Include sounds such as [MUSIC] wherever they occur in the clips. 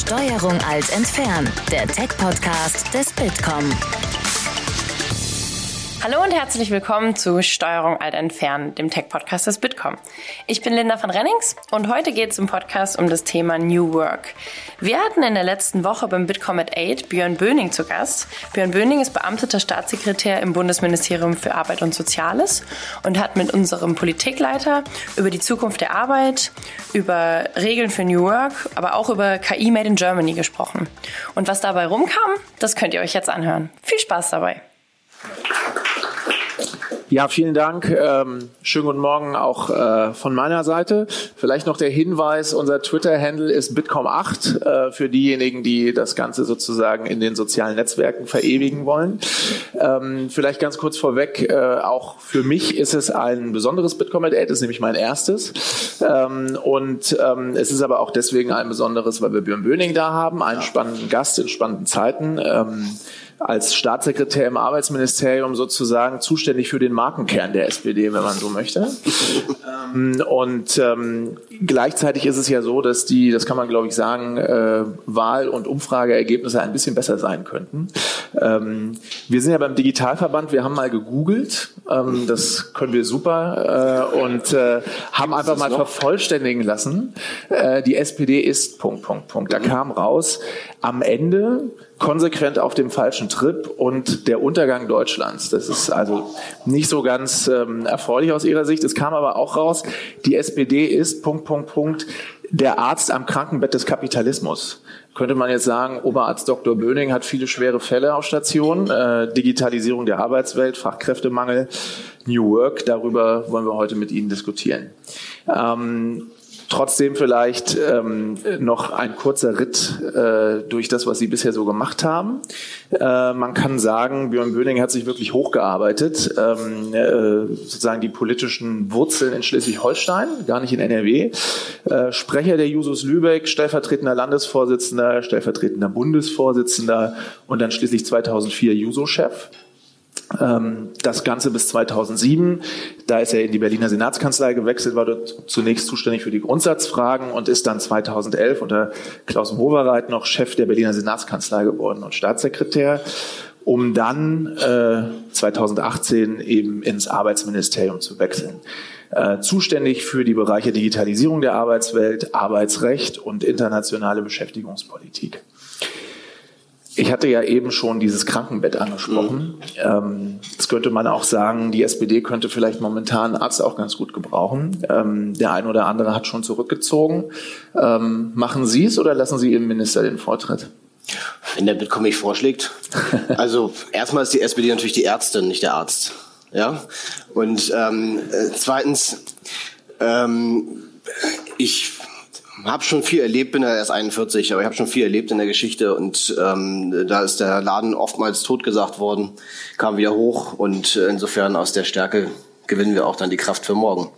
Steuerung alt entfernen, der Tech-Podcast des Bitkom. Hallo und herzlich willkommen zu Steuerung alt entfernen, dem Tech-Podcast des Bitkom. Ich bin Linda von Rennings und heute geht es im Podcast um das Thema New Work. Wir hatten in der letzten Woche beim Bitkom at 8 Björn Böning zu Gast. Björn Böning ist beamteter Staatssekretär im Bundesministerium für Arbeit und Soziales und hat mit unserem Politikleiter über die Zukunft der Arbeit, über Regeln für New Work, aber auch über KI Made in Germany gesprochen. Und was dabei rumkam, das könnt ihr euch jetzt anhören. Viel Spaß dabei. Ja, vielen Dank. Ähm, schönen guten Morgen auch äh, von meiner Seite. Vielleicht noch der Hinweis, unser Twitter-Handle ist bitcom8 äh, für diejenigen, die das Ganze sozusagen in den sozialen Netzwerken verewigen wollen. Ähm, vielleicht ganz kurz vorweg, äh, auch für mich ist es ein besonderes Bitcom at 8, ist nämlich mein erstes. Ähm, und ähm, es ist aber auch deswegen ein besonderes, weil wir Björn Böning da haben, einen spannenden Gast in spannenden Zeiten. Als Staatssekretär im Arbeitsministerium sozusagen zuständig für den Markenkern der SPD, wenn man so möchte. Ähm, und ähm, gleichzeitig ist es ja so, dass die, das kann man glaube ich sagen, äh, Wahl- und Umfrageergebnisse ein bisschen besser sein könnten. Ähm, wir sind ja beim Digitalverband, wir haben mal gegoogelt, ähm, das können wir super äh, und äh, haben einfach mal vervollständigen lassen. Äh, die SPD ist Punkt, Punkt, Punkt. Da kam raus, am Ende konsequent auf dem falschen Trip und der Untergang Deutschlands. Das ist also nicht so ganz ähm, erfreulich aus Ihrer Sicht. Es kam aber auch raus, die SPD ist Punkt, Punkt, Punkt, der Arzt am Krankenbett des Kapitalismus. Könnte man jetzt sagen, Oberarzt Dr. Böning hat viele schwere Fälle auf Station, äh, Digitalisierung der Arbeitswelt, Fachkräftemangel, New Work, darüber wollen wir heute mit Ihnen diskutieren. Ähm, Trotzdem vielleicht ähm, noch ein kurzer Ritt äh, durch das, was Sie bisher so gemacht haben. Äh, man kann sagen, Björn Böning hat sich wirklich hochgearbeitet, ähm, äh, sozusagen die politischen Wurzeln in Schleswig-Holstein, gar nicht in NRW. Äh, Sprecher der Jusos Lübeck, stellvertretender Landesvorsitzender, stellvertretender Bundesvorsitzender und dann schließlich 2004 Juso-Chef. Ähm, das Ganze bis 2007. Da ist er in die Berliner Senatskanzlei gewechselt, war dort zunächst zuständig für die Grundsatzfragen und ist dann 2011 unter Klaus Wowereit noch Chef der Berliner Senatskanzlei geworden und Staatssekretär, um dann äh, 2018 eben ins Arbeitsministerium zu wechseln. Äh, zuständig für die Bereiche Digitalisierung der Arbeitswelt, Arbeitsrecht und internationale Beschäftigungspolitik. Ich hatte ja eben schon dieses Krankenbett angesprochen. Mhm. Ähm, jetzt könnte man auch sagen, die SPD könnte vielleicht momentan einen Arzt auch ganz gut gebrauchen. Ähm, der ein oder andere hat schon zurückgezogen. Ähm, machen Sie es oder lassen Sie Ihrem Minister den Vortritt? Wenn der Bitkom vorschlägt. [LAUGHS] Also erstmal ist die SPD natürlich die Ärztin, nicht der Arzt. Ja. Und ähm, äh, zweitens, ähm, ich habe schon viel erlebt, bin ja erst 41, aber ich habe schon viel erlebt in der Geschichte und ähm, da ist der Laden oftmals totgesagt worden, kam wieder hoch und insofern aus der Stärke gewinnen wir auch dann die Kraft für morgen.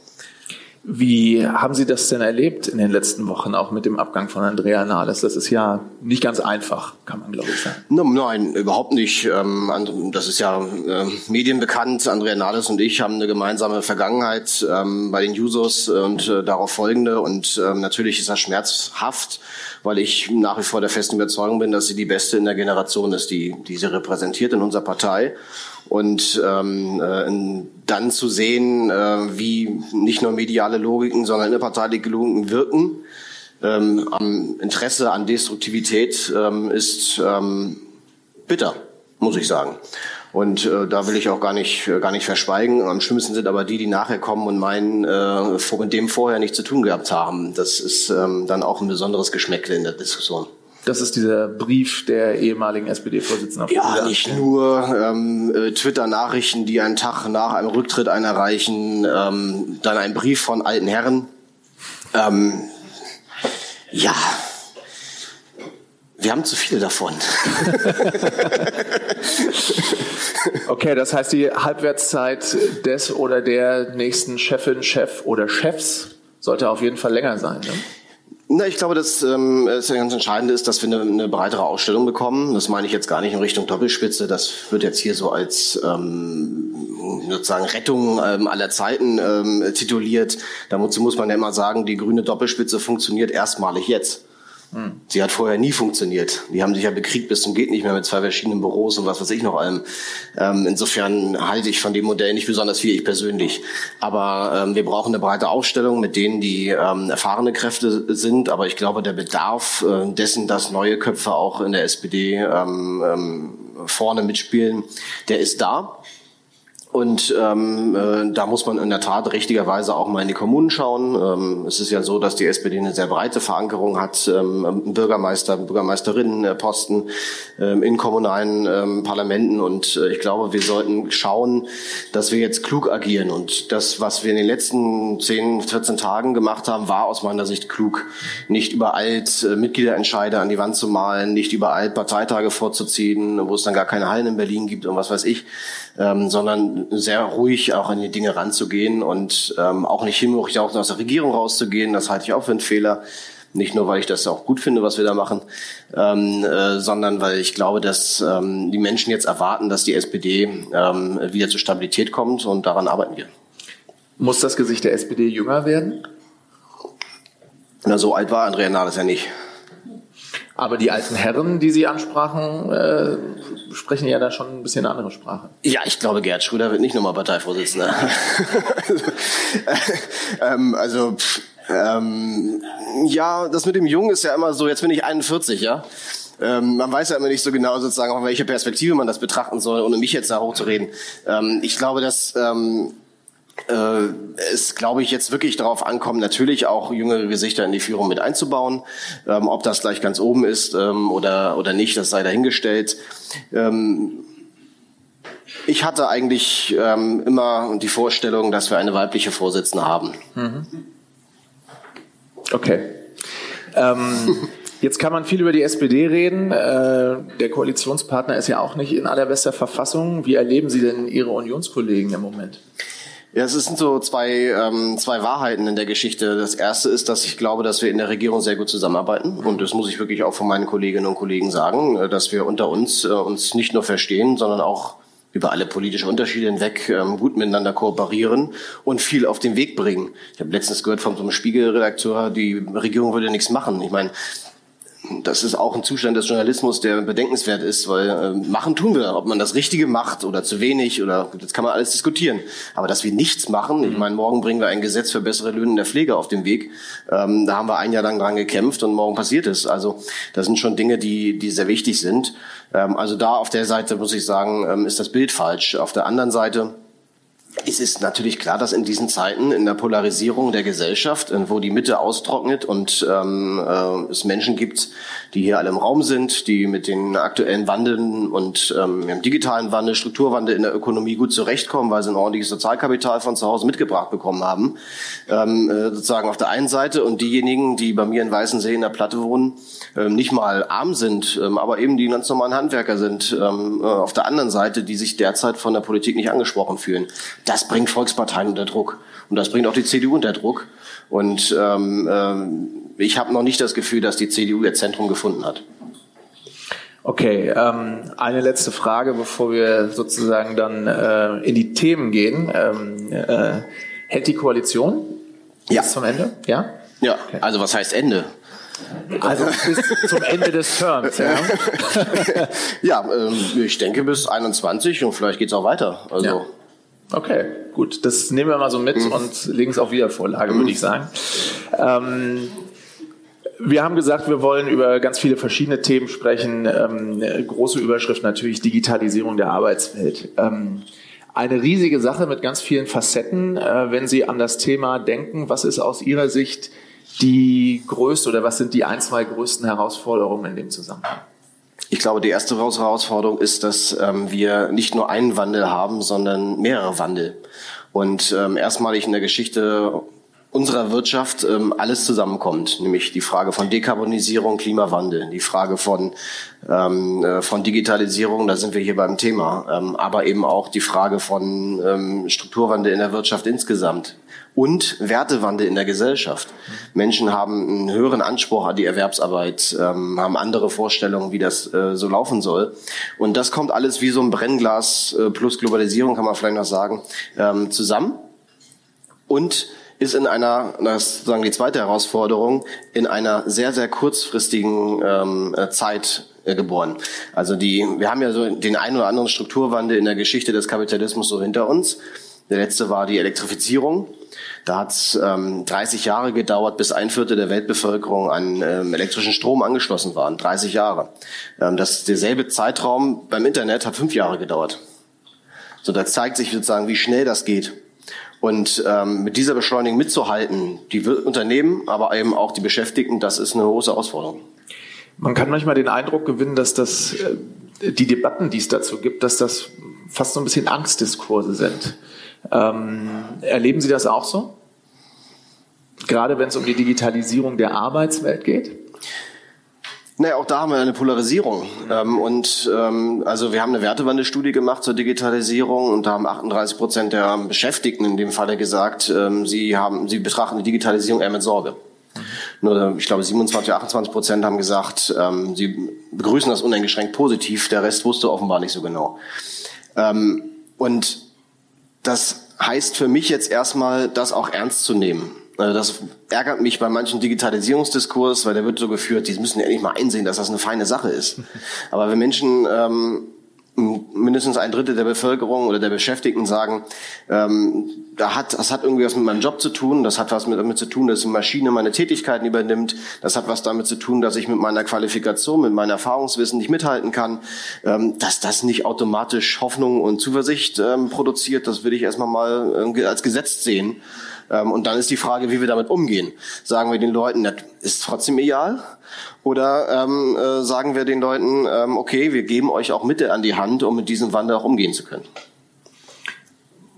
Wie haben Sie das denn erlebt in den letzten Wochen, auch mit dem Abgang von Andrea Nahles? Das ist ja nicht ganz einfach, kann man glaube ich sagen. Nein, überhaupt nicht. Ähm, das ist ja äh, medienbekannt. Andrea Nahles und ich haben eine gemeinsame Vergangenheit ähm, bei den Users und äh, darauf folgende. Und ähm, natürlich ist das schmerzhaft, weil ich nach wie vor der festen Überzeugung bin, dass sie die Beste in der Generation ist, die, die sie repräsentiert in unserer Partei. Und ähm, äh, dann zu sehen, äh, wie nicht nur mediale Logiken, sondern innerparteiliche Logiken wirken, ähm, am Interesse an Destruktivität ähm, ist ähm, bitter, muss ich sagen. Und äh, da will ich auch gar nicht, äh, gar nicht verschweigen. Am schlimmsten sind aber die, die nachher kommen und meinen, äh, mit dem vorher nichts zu tun gehabt haben. Das ist ähm, dann auch ein besonderes Geschmäckle in der Diskussion. Das ist dieser Brief der ehemaligen SPD-Vorsitzenden. Ja, nicht nur ähm, äh, Twitter-Nachrichten, die einen Tag nach einem Rücktritt einerreichen, ähm, dann ein Brief von alten Herren. Ähm, ja, wir haben zu viele davon. [LAUGHS] [LAUGHS] okay, das heißt, die Halbwertszeit des oder der nächsten Chefin, Chef oder Chefs sollte auf jeden Fall länger sein. Ne? Na, ich glaube, dass ähm, das ganz Entscheidende ist, dass wir eine, eine breitere Ausstellung bekommen. Das meine ich jetzt gar nicht in Richtung Doppelspitze. Das wird jetzt hier so als ähm, sozusagen Rettung ähm, aller Zeiten ähm, tituliert. Dazu muss man ja immer sagen, die grüne Doppelspitze funktioniert erstmalig jetzt. Sie hat vorher nie funktioniert. Die haben sich ja bekriegt bis zum geht nicht mehr mit zwei verschiedenen Büros und was weiß ich noch allem. Ähm, insofern halte ich von dem Modell nicht besonders viel, ich persönlich. Aber ähm, wir brauchen eine breite Aufstellung mit denen, die ähm, erfahrene Kräfte sind. Aber ich glaube, der Bedarf äh, dessen, dass neue Köpfe auch in der SPD ähm, ähm, vorne mitspielen, der ist da. Und ähm, äh, da muss man in der Tat richtigerweise auch mal in die Kommunen schauen. Ähm, es ist ja so, dass die SPD eine sehr breite Verankerung hat, ähm, Bürgermeister, Bürgermeisterinnenposten ähm, in kommunalen ähm, Parlamenten. Und äh, ich glaube, wir sollten schauen, dass wir jetzt klug agieren. Und das, was wir in den letzten 10, 14 Tagen gemacht haben, war aus meiner Sicht klug. Nicht überall äh, Mitgliederentscheide an die Wand zu malen, nicht überall Parteitage vorzuziehen, wo es dann gar keine Hallen in Berlin gibt und was weiß ich, ähm, sondern sehr ruhig auch an die Dinge ranzugehen und ähm, auch nicht hinwürdig auch aus der Regierung rauszugehen. Das halte ich auch für einen Fehler. Nicht nur, weil ich das auch gut finde, was wir da machen, ähm, äh, sondern weil ich glaube, dass ähm, die Menschen jetzt erwarten, dass die SPD ähm, wieder zur Stabilität kommt und daran arbeiten wir. Muss das Gesicht der SPD jünger werden? Na, so alt war Andrea Nahles ja nicht. Aber die alten Herren, die Sie ansprachen, äh, sprechen ja da schon ein bisschen eine andere Sprache. Ja, ich glaube, Gerd Schröder wird nicht nochmal Parteivorsitzender. [LAUGHS] ähm, also, pff, ähm, ja, das mit dem Jungen ist ja immer so, jetzt bin ich 41, ja. Ähm, man weiß ja immer nicht so genau sozusagen, auf welche Perspektive man das betrachten soll, ohne mich jetzt da hochzureden. Ähm, ich glaube, dass ähm, äh, es, glaube ich, jetzt wirklich darauf ankommt, natürlich auch jüngere Gesichter in die Führung mit einzubauen. Ähm, ob das gleich ganz oben ist ähm, oder, oder nicht, das sei dahingestellt. Ähm, ich hatte eigentlich ähm, immer die Vorstellung, dass wir eine weibliche Vorsitzende haben. Mhm. Okay. Ähm, [LAUGHS] jetzt kann man viel über die SPD reden. Äh, der Koalitionspartner ist ja auch nicht in allerbester Verfassung. Wie erleben Sie denn Ihre Unionskollegen im Moment? Ja, es sind so zwei, ähm, zwei Wahrheiten in der Geschichte. Das erste ist, dass ich glaube, dass wir in der Regierung sehr gut zusammenarbeiten. Und das muss ich wirklich auch von meinen Kolleginnen und Kollegen sagen, äh, dass wir unter uns äh, uns nicht nur verstehen, sondern auch über alle politischen Unterschiede hinweg ähm, gut miteinander kooperieren und viel auf den Weg bringen. Ich habe letztens gehört von so einem Spiegelredakteur, die Regierung würde nichts machen. Ich meine, das ist auch ein Zustand des Journalismus, der bedenkenswert ist, weil äh, machen tun wir, ob man das Richtige macht oder zu wenig oder das kann man alles diskutieren. Aber dass wir nichts machen, ich meine, morgen bringen wir ein Gesetz für bessere Löhne in der Pflege auf den Weg. Ähm, da haben wir ein Jahr lang dran gekämpft und morgen passiert es. Also das sind schon Dinge, die, die sehr wichtig sind. Ähm, also da auf der Seite muss ich sagen, ähm, ist das Bild falsch. Auf der anderen Seite es ist natürlich klar, dass in diesen Zeiten in der Polarisierung der Gesellschaft, äh, wo die Mitte austrocknet und ähm, äh, es Menschen gibt, die hier alle im Raum sind, die mit den aktuellen Wandeln und ähm, im digitalen Wandel, Strukturwandel in der Ökonomie gut zurechtkommen, weil sie ein ordentliches Sozialkapital von zu Hause mitgebracht bekommen haben, ähm, äh, sozusagen auf der einen Seite und diejenigen, die bei mir in Weißensee in der Platte wohnen, ähm, nicht mal arm sind, ähm, aber eben die ganz normalen Handwerker sind, ähm, äh, auf der anderen Seite, die sich derzeit von der Politik nicht angesprochen fühlen das bringt Volksparteien unter Druck. Und das bringt auch die CDU unter Druck. Und ähm, ähm, ich habe noch nicht das Gefühl, dass die CDU ihr Zentrum gefunden hat. Okay, ähm, eine letzte Frage, bevor wir sozusagen dann äh, in die Themen gehen. Ähm, äh, hält die Koalition ja. bis zum Ende? Ja. Ja. Okay. Also was heißt Ende? Also [LAUGHS] bis zum Ende des Terms. Ja, [LAUGHS] ja ähm, ich denke bis 21 und vielleicht geht's auch weiter. Also ja. Okay, gut. Das nehmen wir mal so mit mhm. und legen es auf Wiedervorlage, mhm. würde ich sagen. Ähm, wir haben gesagt, wir wollen über ganz viele verschiedene Themen sprechen. Ähm, große Überschrift natürlich Digitalisierung der Arbeitswelt. Ähm, eine riesige Sache mit ganz vielen Facetten. Äh, wenn Sie an das Thema denken, was ist aus Ihrer Sicht die größte oder was sind die ein, zwei größten Herausforderungen in dem Zusammenhang? Ich glaube, die erste Herausforderung ist, dass ähm, wir nicht nur einen Wandel haben, sondern mehrere Wandel. Und ähm, erstmalig in der Geschichte unserer Wirtschaft ähm, alles zusammenkommt, nämlich die Frage von Dekarbonisierung, Klimawandel, die Frage von ähm, äh, von Digitalisierung, da sind wir hier beim Thema, ähm, aber eben auch die Frage von ähm, Strukturwandel in der Wirtschaft insgesamt und Wertewandel in der Gesellschaft. Menschen haben einen höheren Anspruch an die Erwerbsarbeit, ähm, haben andere Vorstellungen, wie das äh, so laufen soll. Und das kommt alles wie so ein Brennglas äh, plus Globalisierung, kann man vielleicht noch sagen, ähm, zusammen. Und ist in einer, das ist sozusagen die zweite Herausforderung, in einer sehr, sehr kurzfristigen ähm, äh, Zeit äh, geboren. Also die, wir haben ja so den einen oder anderen Strukturwandel in der Geschichte des Kapitalismus so hinter uns. Der letzte war die Elektrifizierung. Da hat es ähm, 30 Jahre gedauert, bis ein Viertel der Weltbevölkerung an ähm, elektrischen Strom angeschlossen waren. 30 Jahre. Ähm, das derselbe Zeitraum beim Internet hat fünf Jahre gedauert. So, da zeigt sich sozusagen, wie schnell das geht. Und ähm, mit dieser Beschleunigung mitzuhalten, die Unternehmen, aber eben auch die Beschäftigten, das ist eine große Herausforderung. Man kann manchmal den Eindruck gewinnen, dass das äh, die Debatten, die es dazu gibt, dass das fast so ein bisschen Angstdiskurse sind. Ähm, erleben Sie das auch so? Gerade wenn es um die Digitalisierung der Arbeitswelt geht? Naja, auch da haben wir eine Polarisierung. Ähm, und ähm, also wir haben eine Wertewandelstudie gemacht zur Digitalisierung und da haben 38 Prozent der Beschäftigten in dem Falle gesagt, ähm, sie haben, sie betrachten die Digitalisierung eher mit Sorge. Nur, ich glaube, 27, 28 Prozent haben gesagt, ähm, sie begrüßen das uneingeschränkt positiv. Der Rest wusste offenbar nicht so genau. Ähm, und das heißt für mich jetzt erstmal, das auch ernst zu nehmen. Also das ärgert mich bei manchen Digitalisierungsdiskurs, weil der wird so geführt, die müssen ja endlich mal einsehen, dass das eine feine Sache ist. [LAUGHS] Aber wenn Menschen ähm, mindestens ein Drittel der Bevölkerung oder der Beschäftigten sagen, ähm, da hat, das hat irgendwie was mit meinem Job zu tun, das hat was mit, damit zu tun, dass eine Maschine meine Tätigkeiten übernimmt, das hat was damit zu tun, dass ich mit meiner Qualifikation, mit meinem Erfahrungswissen nicht mithalten kann, ähm, dass das nicht automatisch Hoffnung und Zuversicht ähm, produziert, das will ich erstmal mal äh, als Gesetz sehen. Ähm, und dann ist die Frage, wie wir damit umgehen. Sagen wir den Leuten, das ist trotzdem egal? Oder ähm, äh, sagen wir den Leuten, ähm, okay, wir geben euch auch Mittel an die Hand, um mit diesem Wandel auch umgehen zu können?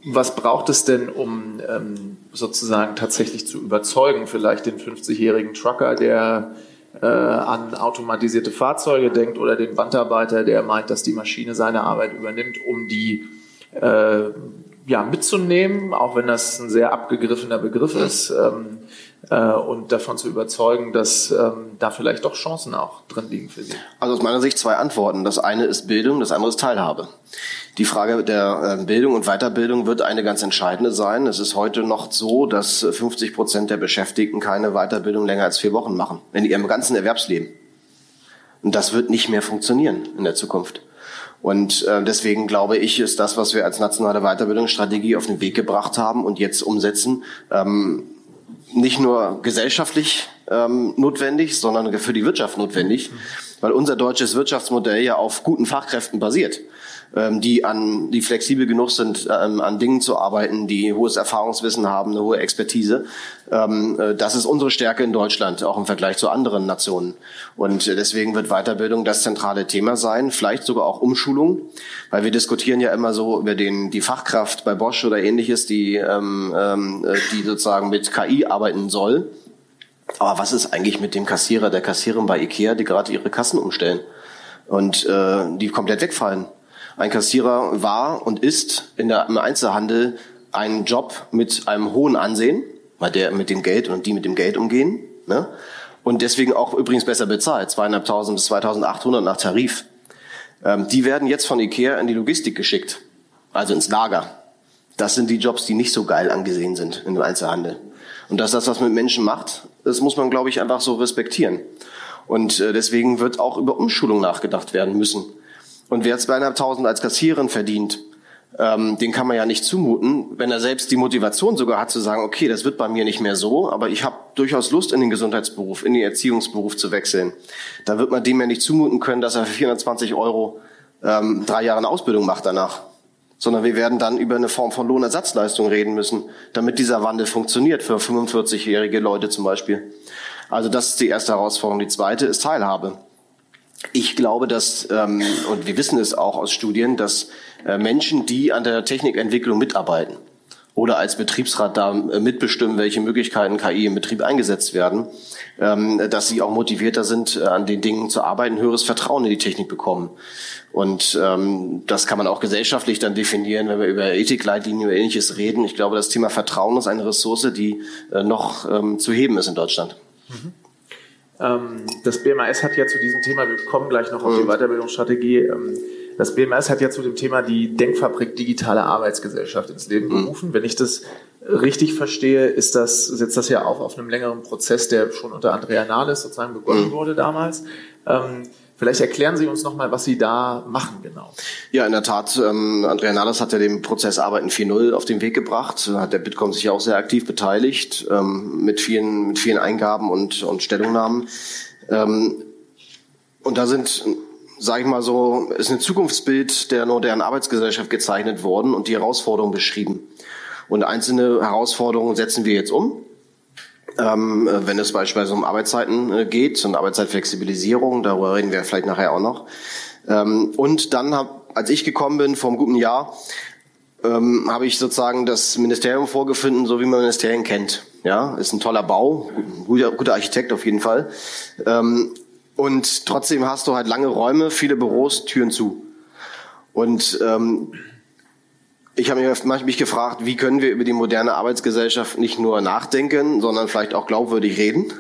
Was braucht es denn, um ähm, sozusagen tatsächlich zu überzeugen, vielleicht den 50-jährigen Trucker, der äh, an automatisierte Fahrzeuge denkt, oder den Bandarbeiter, der meint, dass die Maschine seine Arbeit übernimmt, um die äh, ja, mitzunehmen, auch wenn das ein sehr abgegriffener Begriff ist, ähm, äh, und davon zu überzeugen, dass ähm, da vielleicht doch Chancen auch drin liegen für Sie? Also aus meiner Sicht zwei Antworten. Das eine ist Bildung, das andere ist Teilhabe. Die Frage der äh, Bildung und Weiterbildung wird eine ganz entscheidende sein. Es ist heute noch so, dass 50 Prozent der Beschäftigten keine Weiterbildung länger als vier Wochen machen in ihrem ganzen Erwerbsleben. Und das wird nicht mehr funktionieren in der Zukunft. Und äh, deswegen glaube ich, ist das, was wir als nationale Weiterbildungsstrategie auf den Weg gebracht haben und jetzt umsetzen, ähm, nicht nur gesellschaftlich ähm, notwendig, sondern für die Wirtschaft notwendig, weil unser deutsches Wirtschaftsmodell ja auf guten Fachkräften basiert ähm, die an, die flexibel genug sind, ähm, an Dingen zu arbeiten, die hohes Erfahrungswissen haben, eine hohe Expertise. Ähm, äh, das ist unsere Stärke in Deutschland, auch im Vergleich zu anderen Nationen. Und deswegen wird Weiterbildung das zentrale Thema sein, vielleicht sogar auch Umschulung, weil wir diskutieren ja immer so über den, die Fachkraft bei Bosch oder ähnliches, die, ähm, ähm, äh, die sozusagen mit KI arbeiten soll. Aber was ist eigentlich mit dem Kassierer, der Kassiererin bei Ikea, die gerade ihre Kassen umstellen und äh, die komplett wegfallen? Ein Kassierer war und ist in der, im Einzelhandel ein Job mit einem hohen Ansehen, weil der mit dem Geld und die mit dem Geld umgehen. Ne? Und deswegen auch übrigens besser bezahlt, zweieinhalbtausend bis 2.800 nach Tarif. Ähm, die werden jetzt von Ikea in die Logistik geschickt, also ins Lager. Das sind die Jobs, die nicht so geil angesehen sind im Einzelhandel. Und dass das was mit Menschen macht, das muss man, glaube ich, einfach so respektieren. Und äh, deswegen wird auch über Umschulung nachgedacht werden müssen. Und wer zweieinhalbtausend als Kassiererin verdient, ähm, den kann man ja nicht zumuten, wenn er selbst die Motivation sogar hat zu sagen, okay, das wird bei mir nicht mehr so, aber ich habe durchaus Lust in den Gesundheitsberuf, in den Erziehungsberuf zu wechseln. Da wird man dem ja nicht zumuten können, dass er für 420 Euro ähm, drei Jahre eine Ausbildung macht danach. Sondern wir werden dann über eine Form von Lohnersatzleistung reden müssen, damit dieser Wandel funktioniert für 45-jährige Leute zum Beispiel. Also das ist die erste Herausforderung. Die zweite ist Teilhabe. Ich glaube, dass, ähm, und wir wissen es auch aus Studien, dass äh, Menschen, die an der Technikentwicklung mitarbeiten oder als Betriebsrat da äh, mitbestimmen, welche Möglichkeiten KI im Betrieb eingesetzt werden, ähm, dass sie auch motivierter sind, äh, an den Dingen zu arbeiten, höheres Vertrauen in die Technik bekommen. Und ähm, das kann man auch gesellschaftlich dann definieren, wenn wir über Ethikleitlinien oder ähnliches reden. Ich glaube, das Thema Vertrauen ist eine Ressource, die äh, noch ähm, zu heben ist in Deutschland. Mhm. Ähm, das BMAS hat ja zu diesem Thema, wir kommen gleich noch auf die mhm. Weiterbildungsstrategie, ähm, das BMAS hat ja zu dem Thema die Denkfabrik digitale Arbeitsgesellschaft ins Leben mhm. gerufen. Wenn ich das richtig verstehe, ist das, setzt das ja auch auf einem längeren Prozess, der schon unter Andrea Nahles sozusagen begonnen mhm. wurde damals. Vielleicht erklären Sie uns nochmal, was Sie da machen genau. Ja, in der Tat, ähm, Andrea Nahles hat ja den Prozess Arbeiten 4.0 auf den Weg gebracht, hat der Bitkom sich ja auch sehr aktiv beteiligt, ähm, mit, vielen, mit vielen Eingaben und, und Stellungnahmen. Ähm, und da sind sage ich mal so, ist ein Zukunftsbild der modernen Arbeitsgesellschaft gezeichnet worden und die Herausforderungen beschrieben. Und einzelne Herausforderungen setzen wir jetzt um. Ähm, wenn es beispielsweise um Arbeitszeiten äh, geht und Arbeitszeitflexibilisierung, darüber reden wir vielleicht nachher auch noch. Ähm, und dann, hab, als ich gekommen bin, vor einem guten Jahr, ähm, habe ich sozusagen das Ministerium vorgefunden, so wie man Ministerien kennt. Ja, ist ein toller Bau, guter, guter Architekt auf jeden Fall. Ähm, und trotzdem hast du halt lange Räume, viele Büros, Türen zu. Und ähm, ich habe mich, mich gefragt, wie können wir über die moderne Arbeitsgesellschaft nicht nur nachdenken, sondern vielleicht auch glaubwürdig reden,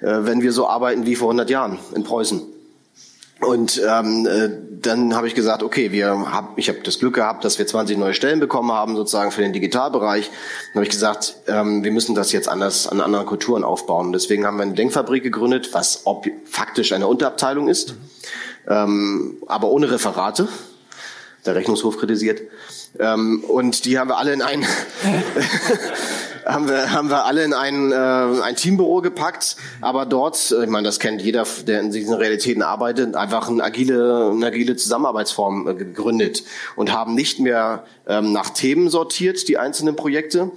äh, wenn wir so arbeiten wie vor 100 Jahren in Preußen. Und ähm, äh, dann habe ich gesagt, okay, wir hab, ich habe das Glück gehabt, dass wir 20 neue Stellen bekommen haben, sozusagen für den Digitalbereich. Dann habe ich gesagt, ähm, wir müssen das jetzt anders an anderen Kulturen aufbauen. Deswegen haben wir eine Denkfabrik gegründet, was ob, faktisch eine Unterabteilung ist, ähm, aber ohne Referate. Der Rechnungshof kritisiert. Ähm, und die haben wir alle in ein [LAUGHS] haben wir haben wir alle in ein äh, ein Teambüro gepackt, aber dort, äh, ich meine, das kennt jeder, der in diesen Realitäten arbeitet, einfach eine agile eine agile Zusammenarbeitsform äh, gegründet und haben nicht mehr ähm, nach Themen sortiert die einzelnen Projekte,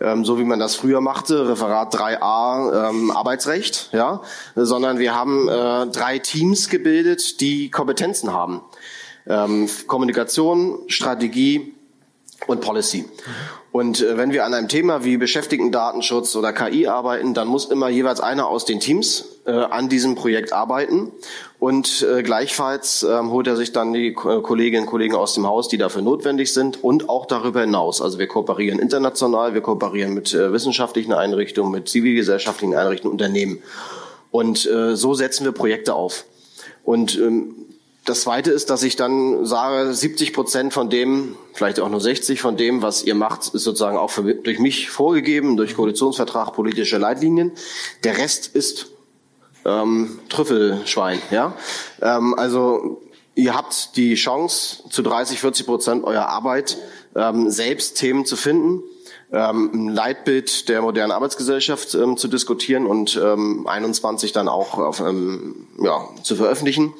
ähm, so wie man das früher machte, Referat 3a ähm, Arbeitsrecht, ja, sondern wir haben äh, drei Teams gebildet, die Kompetenzen haben. Ähm, Kommunikation, Strategie und Policy. Und äh, wenn wir an einem Thema wie Beschäftigtendatenschutz oder KI arbeiten, dann muss immer jeweils einer aus den Teams äh, an diesem Projekt arbeiten. Und äh, gleichfalls äh, holt er sich dann die äh, Kolleginnen und Kollegen aus dem Haus, die dafür notwendig sind und auch darüber hinaus. Also wir kooperieren international, wir kooperieren mit äh, wissenschaftlichen Einrichtungen, mit zivilgesellschaftlichen Einrichtungen, Unternehmen. Und äh, so setzen wir Projekte auf. Und ähm, das Zweite ist, dass ich dann sage, 70 Prozent von dem, vielleicht auch nur 60 von dem, was ihr macht, ist sozusagen auch für, durch mich vorgegeben, durch Koalitionsvertrag, politische Leitlinien. Der Rest ist ähm, Trüffelschwein. Ja, ähm, also ihr habt die Chance, zu 30, 40 Prozent eurer Arbeit ähm, selbst Themen zu finden, ähm, ein Leitbild der modernen Arbeitsgesellschaft ähm, zu diskutieren und ähm, 21 dann auch auf, ähm, ja, zu veröffentlichen.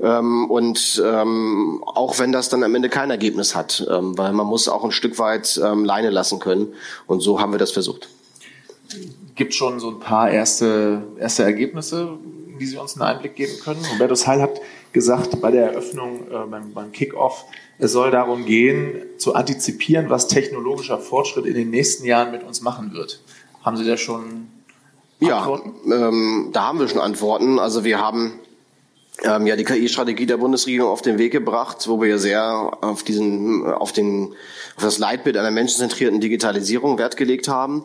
Ähm, und ähm, auch wenn das dann am Ende kein Ergebnis hat, ähm, weil man muss auch ein Stück weit ähm, Leine lassen können. Und so haben wir das versucht. Gibt schon so ein paar erste, erste Ergebnisse, wie Sie uns einen Einblick geben können? Hubertus Heil hat gesagt bei der Eröffnung, äh, beim, beim Kick-Off, es soll darum gehen, zu antizipieren, was technologischer Fortschritt in den nächsten Jahren mit uns machen wird. Haben Sie da schon Antworten? Ja, ähm, da haben wir schon Antworten. Also wir haben ähm, ja die KI-Strategie der Bundesregierung auf den Weg gebracht, wo wir sehr auf diesen, auf den, auf das Leitbild einer menschenzentrierten Digitalisierung Wert gelegt haben.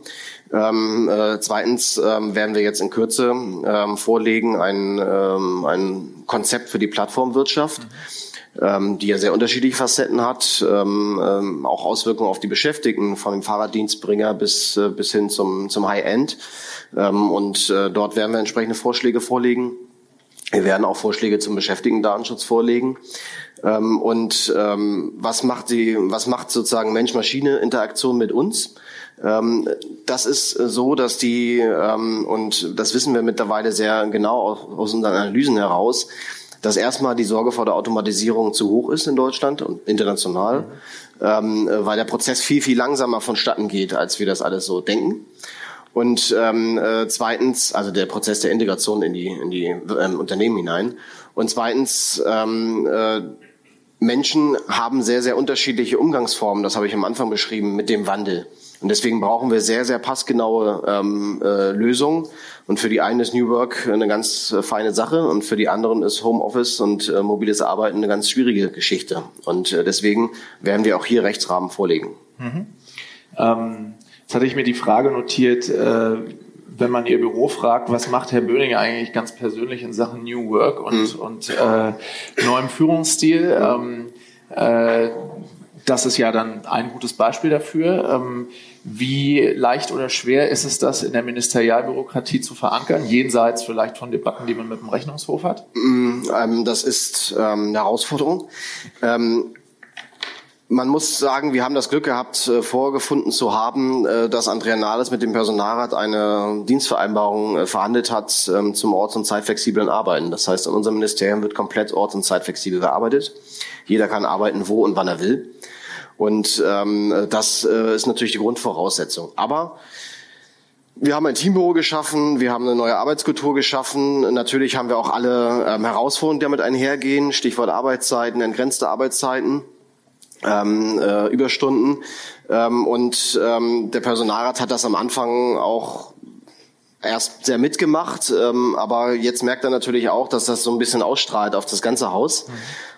Ähm, äh, zweitens ähm, werden wir jetzt in Kürze ähm, vorlegen ein, ähm, ein Konzept für die Plattformwirtschaft. Mhm. Die ja sehr unterschiedliche Facetten hat, ähm, ähm, auch Auswirkungen auf die Beschäftigten, von dem Fahrraddienstbringer bis, äh, bis hin zum, zum High-End. Ähm, und äh, dort werden wir entsprechende Vorschläge vorlegen. Wir werden auch Vorschläge zum Beschäftigten-Datenschutz vorlegen. Ähm, und ähm, was macht die, was macht sozusagen Mensch-Maschine-Interaktion mit uns? Ähm, das ist so, dass die, ähm, und das wissen wir mittlerweile sehr genau aus unseren Analysen heraus, dass erstmal die Sorge vor der Automatisierung zu hoch ist in Deutschland und international, mhm. weil der Prozess viel, viel langsamer vonstatten geht, als wir das alles so denken. Und ähm, äh, zweitens, also der Prozess der Integration in die, in die ähm, Unternehmen hinein. Und zweitens, ähm, äh, Menschen haben sehr, sehr unterschiedliche Umgangsformen, das habe ich am Anfang beschrieben, mit dem Wandel. Und deswegen brauchen wir sehr, sehr passgenaue ähm, äh, Lösungen. Und für die einen ist New Work eine ganz äh, feine Sache und für die anderen ist Homeoffice und äh, mobiles Arbeiten eine ganz schwierige Geschichte. Und äh, deswegen werden wir auch hier Rechtsrahmen vorlegen. Mhm. Ähm Jetzt hatte ich mir die Frage notiert, äh, wenn man Ihr Büro fragt, was macht Herr Böning eigentlich ganz persönlich in Sachen New Work und, mhm. und äh, neuem Führungsstil? Ähm, äh, das ist ja dann ein gutes Beispiel dafür. Ähm, wie leicht oder schwer ist es, das in der Ministerialbürokratie zu verankern, jenseits vielleicht von Debatten, die man mit dem Rechnungshof hat? Mm, ähm, das ist ähm, eine Herausforderung. Man muss sagen, wir haben das Glück gehabt, äh, vorgefunden zu haben, äh, dass Andrea Nahles mit dem Personalrat eine Dienstvereinbarung äh, verhandelt hat zum orts- und zeitflexiblen Arbeiten. Das heißt, in unserem Ministerium wird komplett orts- und zeitflexibel gearbeitet. Jeder kann arbeiten, wo und wann er will. Und ähm, das ist natürlich die Grundvoraussetzung. Aber wir haben ein Teambüro geschaffen, wir haben eine neue Arbeitskultur geschaffen. Natürlich haben wir auch alle ähm, Herausforderungen, die damit einhergehen. Stichwort Arbeitszeiten, entgrenzte Arbeitszeiten, ähm, äh, Überstunden. Ähm, und ähm, der Personalrat hat das am Anfang auch erst sehr mitgemacht, ähm, aber jetzt merkt er natürlich auch, dass das so ein bisschen ausstrahlt auf das ganze Haus. Mhm.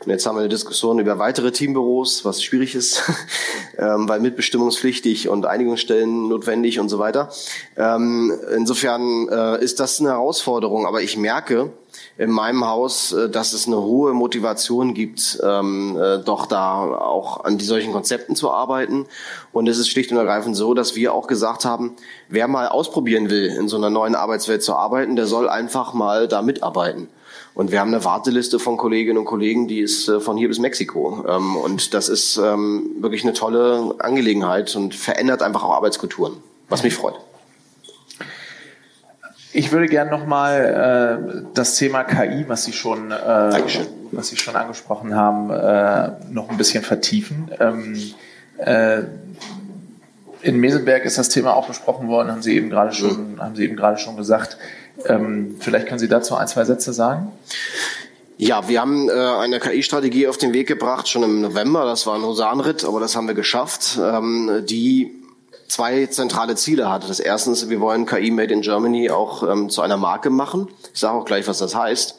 Und jetzt haben wir eine Diskussion über weitere Teambüros, was schwierig ist, [LAUGHS] ähm, weil mitbestimmungspflichtig und Einigungsstellen notwendig und so weiter. Ähm, insofern äh, ist das eine Herausforderung, aber ich merke, in meinem Haus, äh, dass es eine hohe Motivation gibt, ähm, äh, doch da auch an die solchen Konzepten zu arbeiten. Und es ist schlicht und ergreifend so, dass wir auch gesagt haben, wer mal ausprobieren will, in so einer neuen Arbeitswelt zu arbeiten, der soll einfach mal da mitarbeiten. Und wir haben eine Warteliste von Kolleginnen und Kollegen, die ist äh, von hier bis Mexiko. Ähm, und das ist ähm, wirklich eine tolle Angelegenheit und verändert einfach auch Arbeitskulturen, was mich freut. Ich würde gerne nochmal äh, das Thema KI, was Sie schon, äh, was Sie schon angesprochen haben, äh, noch ein bisschen vertiefen. Ähm, äh, in Mesenberg ist das Thema auch besprochen worden, haben Sie eben gerade schon, mhm. haben Sie eben gerade schon gesagt. Ähm, vielleicht können Sie dazu ein, zwei Sätze sagen. Ja, wir haben äh, eine KI-Strategie auf den Weg gebracht, schon im November. Das war ein Husarenritt, aber das haben wir geschafft, ähm, die zwei zentrale Ziele hatte. Das erste ist, wir wollen KI Made in Germany auch ähm, zu einer Marke machen. Ich sage auch gleich, was das heißt.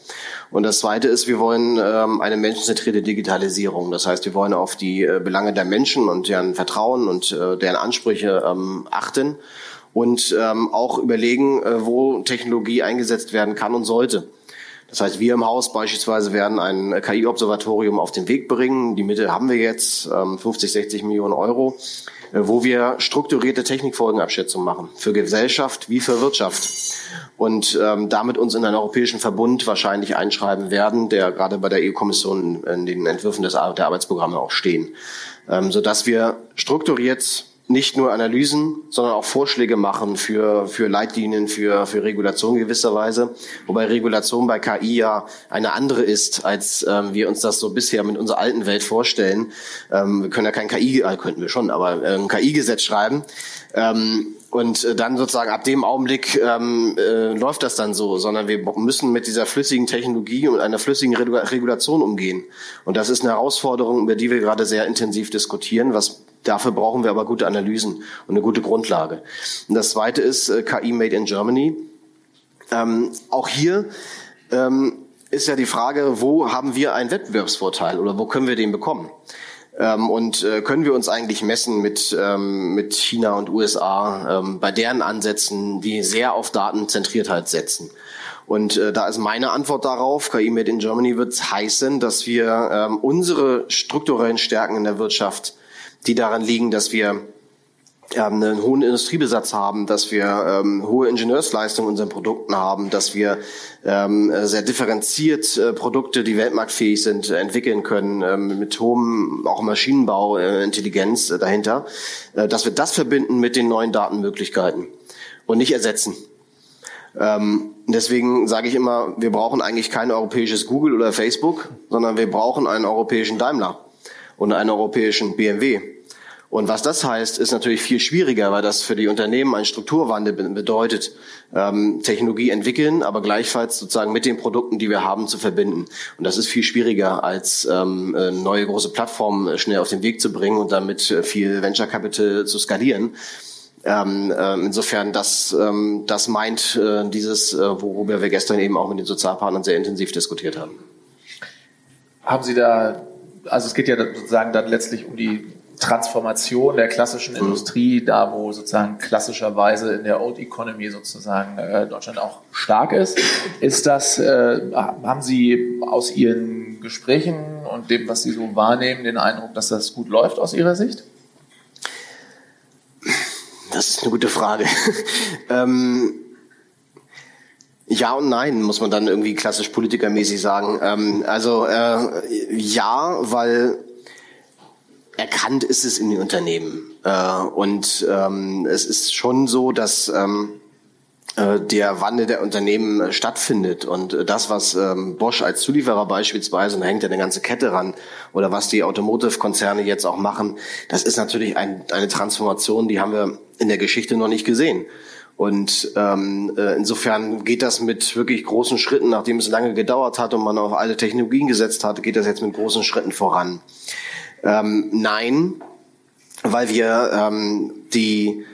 Und das zweite ist, wir wollen ähm, eine menschenzentrierte Digitalisierung. Das heißt, wir wollen auf die äh, Belange der Menschen und deren Vertrauen und äh, deren Ansprüche ähm, achten und ähm, auch überlegen, äh, wo Technologie eingesetzt werden kann und sollte. Das heißt, wir im Haus beispielsweise werden ein KI-Observatorium auf den Weg bringen. Die Mittel haben wir jetzt, ähm, 50, 60 Millionen Euro. Äh, wo wir strukturierte Technikfolgenabschätzungen machen, für Gesellschaft wie für Wirtschaft. Und ähm, damit uns in einen europäischen Verbund wahrscheinlich einschreiben werden, der gerade bei der EU-Kommission in den Entwürfen des, der Arbeitsprogramme auch stehen, ähm, sodass wir strukturiert nicht nur Analysen, sondern auch Vorschläge machen für, für Leitlinien, für, für Regulation gewisserweise. Wobei Regulation bei KI ja eine andere ist, als ähm, wir uns das so bisher mit unserer alten Welt vorstellen. Ähm, wir können ja kein KI, äh, könnten wir schon, aber äh, ein KI-Gesetz schreiben. Ähm, und äh, dann sozusagen ab dem Augenblick ähm, äh, läuft das dann so, sondern wir müssen mit dieser flüssigen Technologie und einer flüssigen Regulation umgehen. Und das ist eine Herausforderung, über die wir gerade sehr intensiv diskutieren, was Dafür brauchen wir aber gute Analysen und eine gute Grundlage. Und das Zweite ist äh, KI Made in Germany. Ähm, auch hier ähm, ist ja die Frage, wo haben wir einen Wettbewerbsvorteil oder wo können wir den bekommen? Ähm, und äh, können wir uns eigentlich messen mit, ähm, mit China und USA ähm, bei deren Ansätzen, die sehr auf Datenzentriertheit setzen? Und äh, da ist meine Antwort darauf, KI Made in Germany wird heißen, dass wir ähm, unsere strukturellen Stärken in der Wirtschaft die daran liegen, dass wir ähm, einen hohen Industriebesatz haben, dass wir ähm, hohe Ingenieursleistung in unseren Produkten haben, dass wir ähm, sehr differenziert äh, Produkte, die weltmarktfähig sind, äh, entwickeln können, ähm, mit hohem auch Maschinenbau, äh, Intelligenz äh, dahinter, äh, dass wir das verbinden mit den neuen Datenmöglichkeiten und nicht ersetzen. Ähm, deswegen sage ich immer, wir brauchen eigentlich kein europäisches Google oder Facebook, sondern wir brauchen einen europäischen Daimler und einen europäischen BMW. Und was das heißt, ist natürlich viel schwieriger, weil das für die Unternehmen ein Strukturwandel bedeutet, ähm, Technologie entwickeln, aber gleichfalls sozusagen mit den Produkten, die wir haben, zu verbinden. Und das ist viel schwieriger, als ähm, neue große Plattformen schnell auf den Weg zu bringen und damit äh, viel Venture Capital zu skalieren. Ähm, äh, insofern, das, ähm, das meint äh, dieses, äh, worüber wir gestern eben auch mit den Sozialpartnern sehr intensiv diskutiert haben. Haben Sie da, also es geht ja sozusagen dann letztlich um die Transformation der klassischen mhm. Industrie, da wo sozusagen klassischerweise in der Old Economy sozusagen äh, Deutschland auch stark ist. Ist das, äh, haben Sie aus Ihren Gesprächen und dem, was Sie so wahrnehmen, den Eindruck, dass das gut läuft aus Ihrer Sicht? Das ist eine gute Frage. [LAUGHS] ähm, ja und nein, muss man dann irgendwie klassisch politikermäßig sagen. Ähm, also äh, ja, weil erkannt ist es in den Unternehmen. Äh, und ähm, es ist schon so, dass ähm, äh, der Wandel der Unternehmen stattfindet und äh, das, was ähm, Bosch als Zulieferer beispielsweise, und da hängt ja eine ganze Kette ran, oder was die Automotive-Konzerne jetzt auch machen, das ist natürlich ein, eine Transformation, die haben wir in der Geschichte noch nicht gesehen. Und ähm, äh, insofern geht das mit wirklich großen Schritten, nachdem es lange gedauert hat und man auf alle Technologien gesetzt hat, geht das jetzt mit großen Schritten voran. Ähm, nein, weil wir ähm, die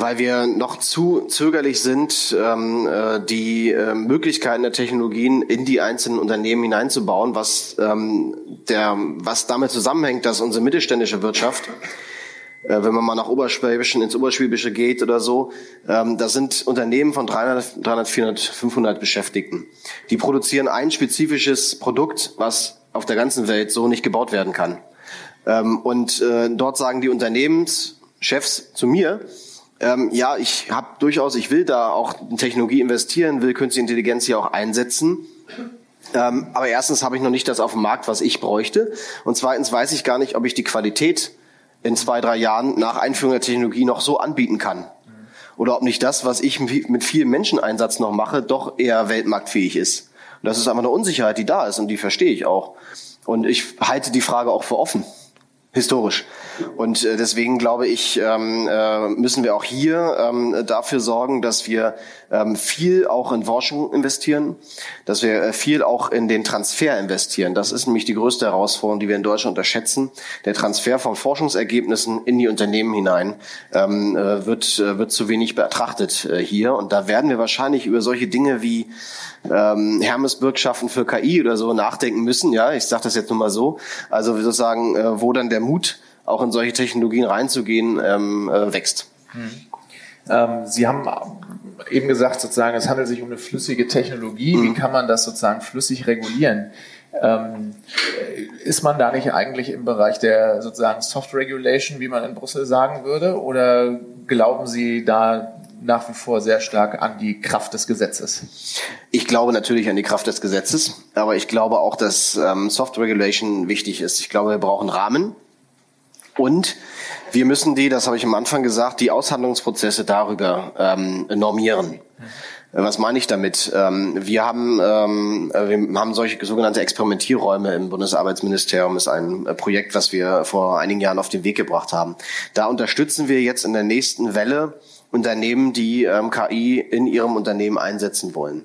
weil wir noch zu zögerlich sind, ähm, äh, die äh, Möglichkeiten der Technologien in die einzelnen Unternehmen hineinzubauen, was, ähm, der, was damit zusammenhängt, dass unsere mittelständische Wirtschaft wenn man mal nach Oberschwäbischen ins Oberschwäbische geht oder so, ähm, da sind Unternehmen von 300, 300, 400, 500 Beschäftigten. Die produzieren ein spezifisches Produkt, was auf der ganzen Welt so nicht gebaut werden kann. Ähm, und äh, dort sagen die Unternehmenschefs zu mir, ähm, ja, ich habe durchaus, ich will da auch in Technologie investieren, will künstliche Intelligenz hier auch einsetzen. Ähm, aber erstens habe ich noch nicht das auf dem Markt, was ich bräuchte. Und zweitens weiß ich gar nicht, ob ich die Qualität in zwei, drei Jahren nach Einführung der Technologie noch so anbieten kann. Oder ob nicht das, was ich mit viel Menscheneinsatz noch mache, doch eher weltmarktfähig ist. Und das ist einfach eine Unsicherheit, die da ist und die verstehe ich auch. Und ich halte die Frage auch für offen historisch. Und äh, deswegen glaube ich, ähm, äh, müssen wir auch hier ähm, dafür sorgen, dass wir ähm, viel auch in Forschung investieren, dass wir äh, viel auch in den Transfer investieren. Das ist nämlich die größte Herausforderung, die wir in Deutschland unterschätzen. Der Transfer von Forschungsergebnissen in die Unternehmen hinein ähm, äh, wird, äh, wird zu wenig betrachtet äh, hier. Und da werden wir wahrscheinlich über solche Dinge wie ähm, Hermes-Bürgschaften für KI oder so nachdenken müssen. Ja, ich sage das jetzt nur mal so. Also sozusagen, äh, wo dann der Mut, auch in solche Technologien reinzugehen, ähm, äh, wächst. Hm. Ähm, Sie haben eben gesagt, sozusagen, es handelt sich um eine flüssige Technologie. Wie hm. kann man das sozusagen flüssig regulieren? Ähm, ist man da nicht eigentlich im Bereich der sozusagen Soft Regulation, wie man in Brüssel sagen würde? Oder glauben Sie da nach wie vor sehr stark an die Kraft des Gesetzes? Ich glaube natürlich an die Kraft des Gesetzes, aber ich glaube auch, dass ähm, Soft Regulation wichtig ist. Ich glaube, wir brauchen Rahmen und wir müssen die, das habe ich am Anfang gesagt, die Aushandlungsprozesse darüber ähm, normieren. Was meine ich damit? Ähm, wir haben, ähm, wir haben solche sogenannte Experimentierräume im Bundesarbeitsministerium. ist ein Projekt, was wir vor einigen Jahren auf den Weg gebracht haben. Da unterstützen wir jetzt in der nächsten Welle Unternehmen, die ähm, KI in ihrem Unternehmen einsetzen wollen.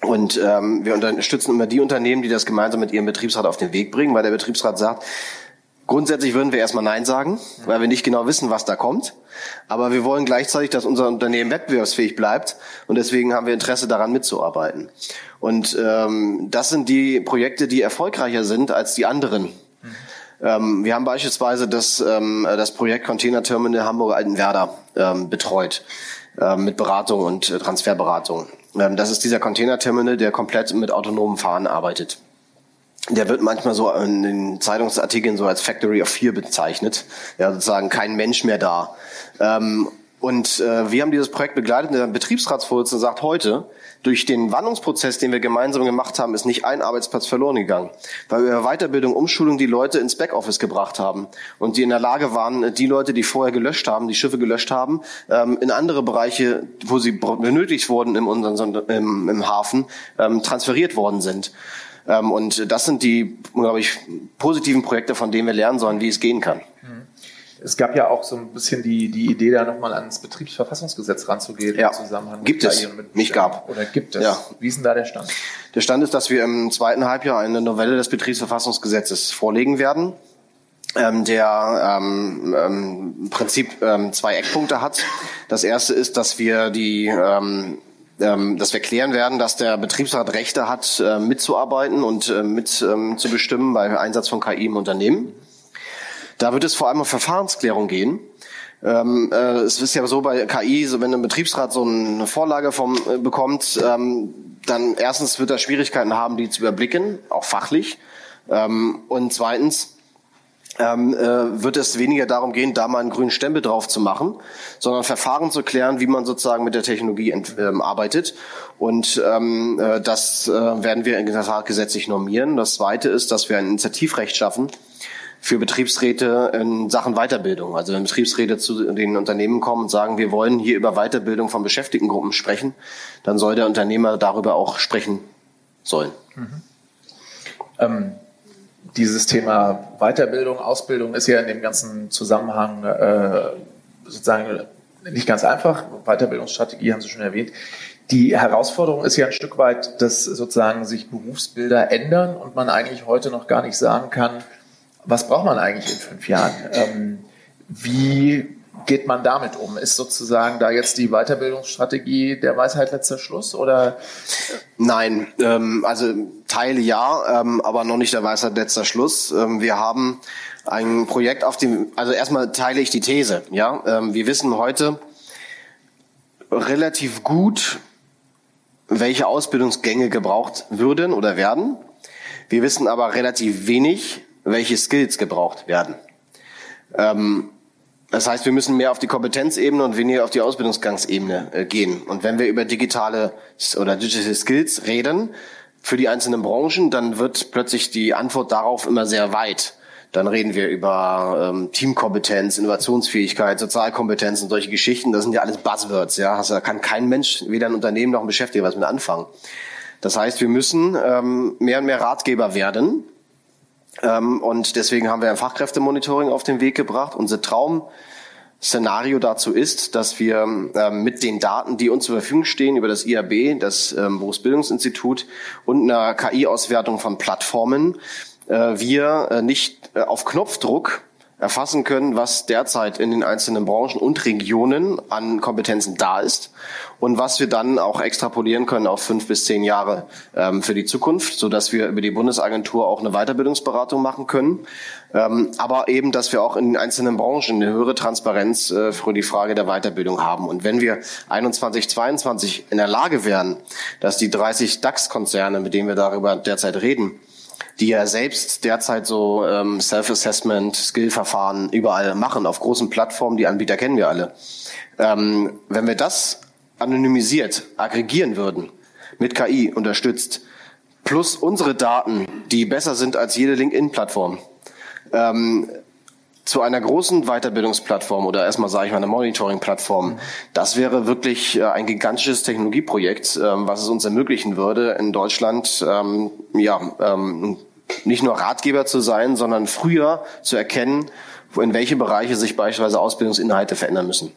Und wir unterstützen immer die Unternehmen, die das gemeinsam mit ihrem Betriebsrat auf den Weg bringen, weil der Betriebsrat sagt, grundsätzlich würden wir erstmal Nein sagen, weil wir nicht genau wissen, was da kommt. Aber wir wollen gleichzeitig, dass unser Unternehmen wettbewerbsfähig bleibt und deswegen haben wir Interesse daran mitzuarbeiten. Und ähm, das sind die Projekte, die erfolgreicher sind als die anderen. Ähm, wir haben beispielsweise das, ähm, das Projekt Container Terminal Hamburg Altenwerder ähm, betreut äh, mit Beratung und äh, Transferberatung. Ähm, das ist dieser Container Terminal, der komplett mit autonomem Fahren arbeitet. Der wird manchmal so in den Zeitungsartikeln so als Factory of Fear bezeichnet. Ja, sozusagen kein Mensch mehr da. Ähm, und äh, wir haben dieses Projekt begleitet. Der Betriebsratsvorsitzende sagt heute, durch den Wandlungsprozess, den wir gemeinsam gemacht haben, ist nicht ein Arbeitsplatz verloren gegangen, weil wir Weiterbildung, Umschulung die Leute ins Backoffice gebracht haben und die in der Lage waren, die Leute, die vorher gelöscht haben, die Schiffe gelöscht haben, ähm, in andere Bereiche, wo sie benötigt wurden im, im, im Hafen, ähm, transferiert worden sind. Ähm, und das sind die, glaube ich, positiven Projekte, von denen wir lernen sollen, wie es gehen kann. Mhm. Es gab ja auch so ein bisschen die, die Idee, da nochmal ans Betriebsverfassungsgesetz ranzugehen ja. im Zusammenhang gibt mit es, mit nicht gab. Oder gibt es? Ja. Wie ist denn da der Stand? Der Stand ist, dass wir im zweiten Halbjahr eine Novelle des Betriebsverfassungsgesetzes vorlegen werden, ähm, der ähm, ähm, im Prinzip ähm, zwei Eckpunkte hat. Das erste ist, dass wir die ähm, ähm, dass wir klären werden, dass der Betriebsrat Rechte hat, äh, mitzuarbeiten und äh, mit ähm, zu bestimmen bei Einsatz von KI im Unternehmen. Da wird es vor allem um Verfahrensklärung gehen. Ähm, äh, es ist ja so bei KI, so wenn ein Betriebsrat so eine Vorlage vom, äh, bekommt, ähm, dann erstens wird er Schwierigkeiten haben, die zu überblicken, auch fachlich. Ähm, und zweitens ähm, äh, wird es weniger darum gehen, da mal einen grünen Stempel drauf zu machen, sondern Verfahren zu klären, wie man sozusagen mit der Technologie ähm, arbeitet. Und ähm, äh, das äh, werden wir in der Tat gesetzlich normieren. Das Zweite ist, dass wir ein Initiativrecht schaffen, für Betriebsräte in Sachen Weiterbildung. Also wenn Betriebsräte zu den Unternehmen kommen und sagen, wir wollen hier über Weiterbildung von Beschäftigtengruppen sprechen, dann soll der Unternehmer darüber auch sprechen sollen. Mhm. Ähm, dieses Thema Weiterbildung, Ausbildung ist ja in dem ganzen Zusammenhang äh, sozusagen nicht ganz einfach. Weiterbildungsstrategie haben Sie schon erwähnt. Die Herausforderung ist ja ein Stück weit, dass sozusagen sich Berufsbilder ändern und man eigentlich heute noch gar nicht sagen kann, was braucht man eigentlich in fünf Jahren? Ähm, wie geht man damit um? Ist sozusagen da jetzt die Weiterbildungsstrategie der Weisheit letzter Schluss oder? Nein, ähm, also Teile ja, ähm, aber noch nicht der Weisheit letzter Schluss. Ähm, wir haben ein Projekt auf dem, also erstmal teile ich die These, ja. Ähm, wir wissen heute relativ gut, welche Ausbildungsgänge gebraucht würden oder werden. Wir wissen aber relativ wenig, welche Skills gebraucht werden. Ähm, das heißt, wir müssen mehr auf die Kompetenzebene und weniger auf die Ausbildungsgangsebene äh, gehen. Und wenn wir über digitale oder Digital Skills reden für die einzelnen Branchen, dann wird plötzlich die Antwort darauf immer sehr weit. Dann reden wir über ähm, Teamkompetenz, Innovationsfähigkeit, Sozialkompetenz und solche Geschichten. Das sind ja alles Buzzwords. Ja, da kann kein Mensch, weder ein Unternehmen noch ein Beschäftigter, was mit anfangen. Das heißt, wir müssen ähm, mehr und mehr Ratgeber werden und deswegen haben wir ein Fachkräftemonitoring auf den Weg gebracht. Unser Traum-Szenario dazu ist, dass wir ähm, mit den Daten, die uns zur Verfügung stehen über das IAB, das ähm, Berufsbildungsinstitut und einer KI-Auswertung von Plattformen, äh, wir äh, nicht äh, auf Knopfdruck erfassen können, was derzeit in den einzelnen Branchen und Regionen an Kompetenzen da ist und was wir dann auch extrapolieren können auf fünf bis zehn Jahre ähm, für die Zukunft, so dass wir über die Bundesagentur auch eine Weiterbildungsberatung machen können. Ähm, aber eben, dass wir auch in den einzelnen Branchen eine höhere Transparenz äh, für die Frage der Weiterbildung haben. Und wenn wir 21, 22 in der Lage wären, dass die 30 DAX-Konzerne, mit denen wir darüber derzeit reden, die ja selbst derzeit so ähm, Self-Assessment, Skill-Verfahren überall machen, auf großen Plattformen, die Anbieter kennen wir alle. Ähm, wenn wir das anonymisiert aggregieren würden, mit KI unterstützt, plus unsere Daten, die besser sind als jede LinkedIn-Plattform, ähm, zu einer großen Weiterbildungsplattform oder erstmal sage ich mal eine Monitoring-Plattform, das wäre wirklich äh, ein gigantisches Technologieprojekt, ähm, was es uns ermöglichen würde, in Deutschland ähm, ja, ähm, nicht nur Ratgeber zu sein, sondern früher zu erkennen, in welche Bereiche sich beispielsweise Ausbildungsinhalte verändern müssen.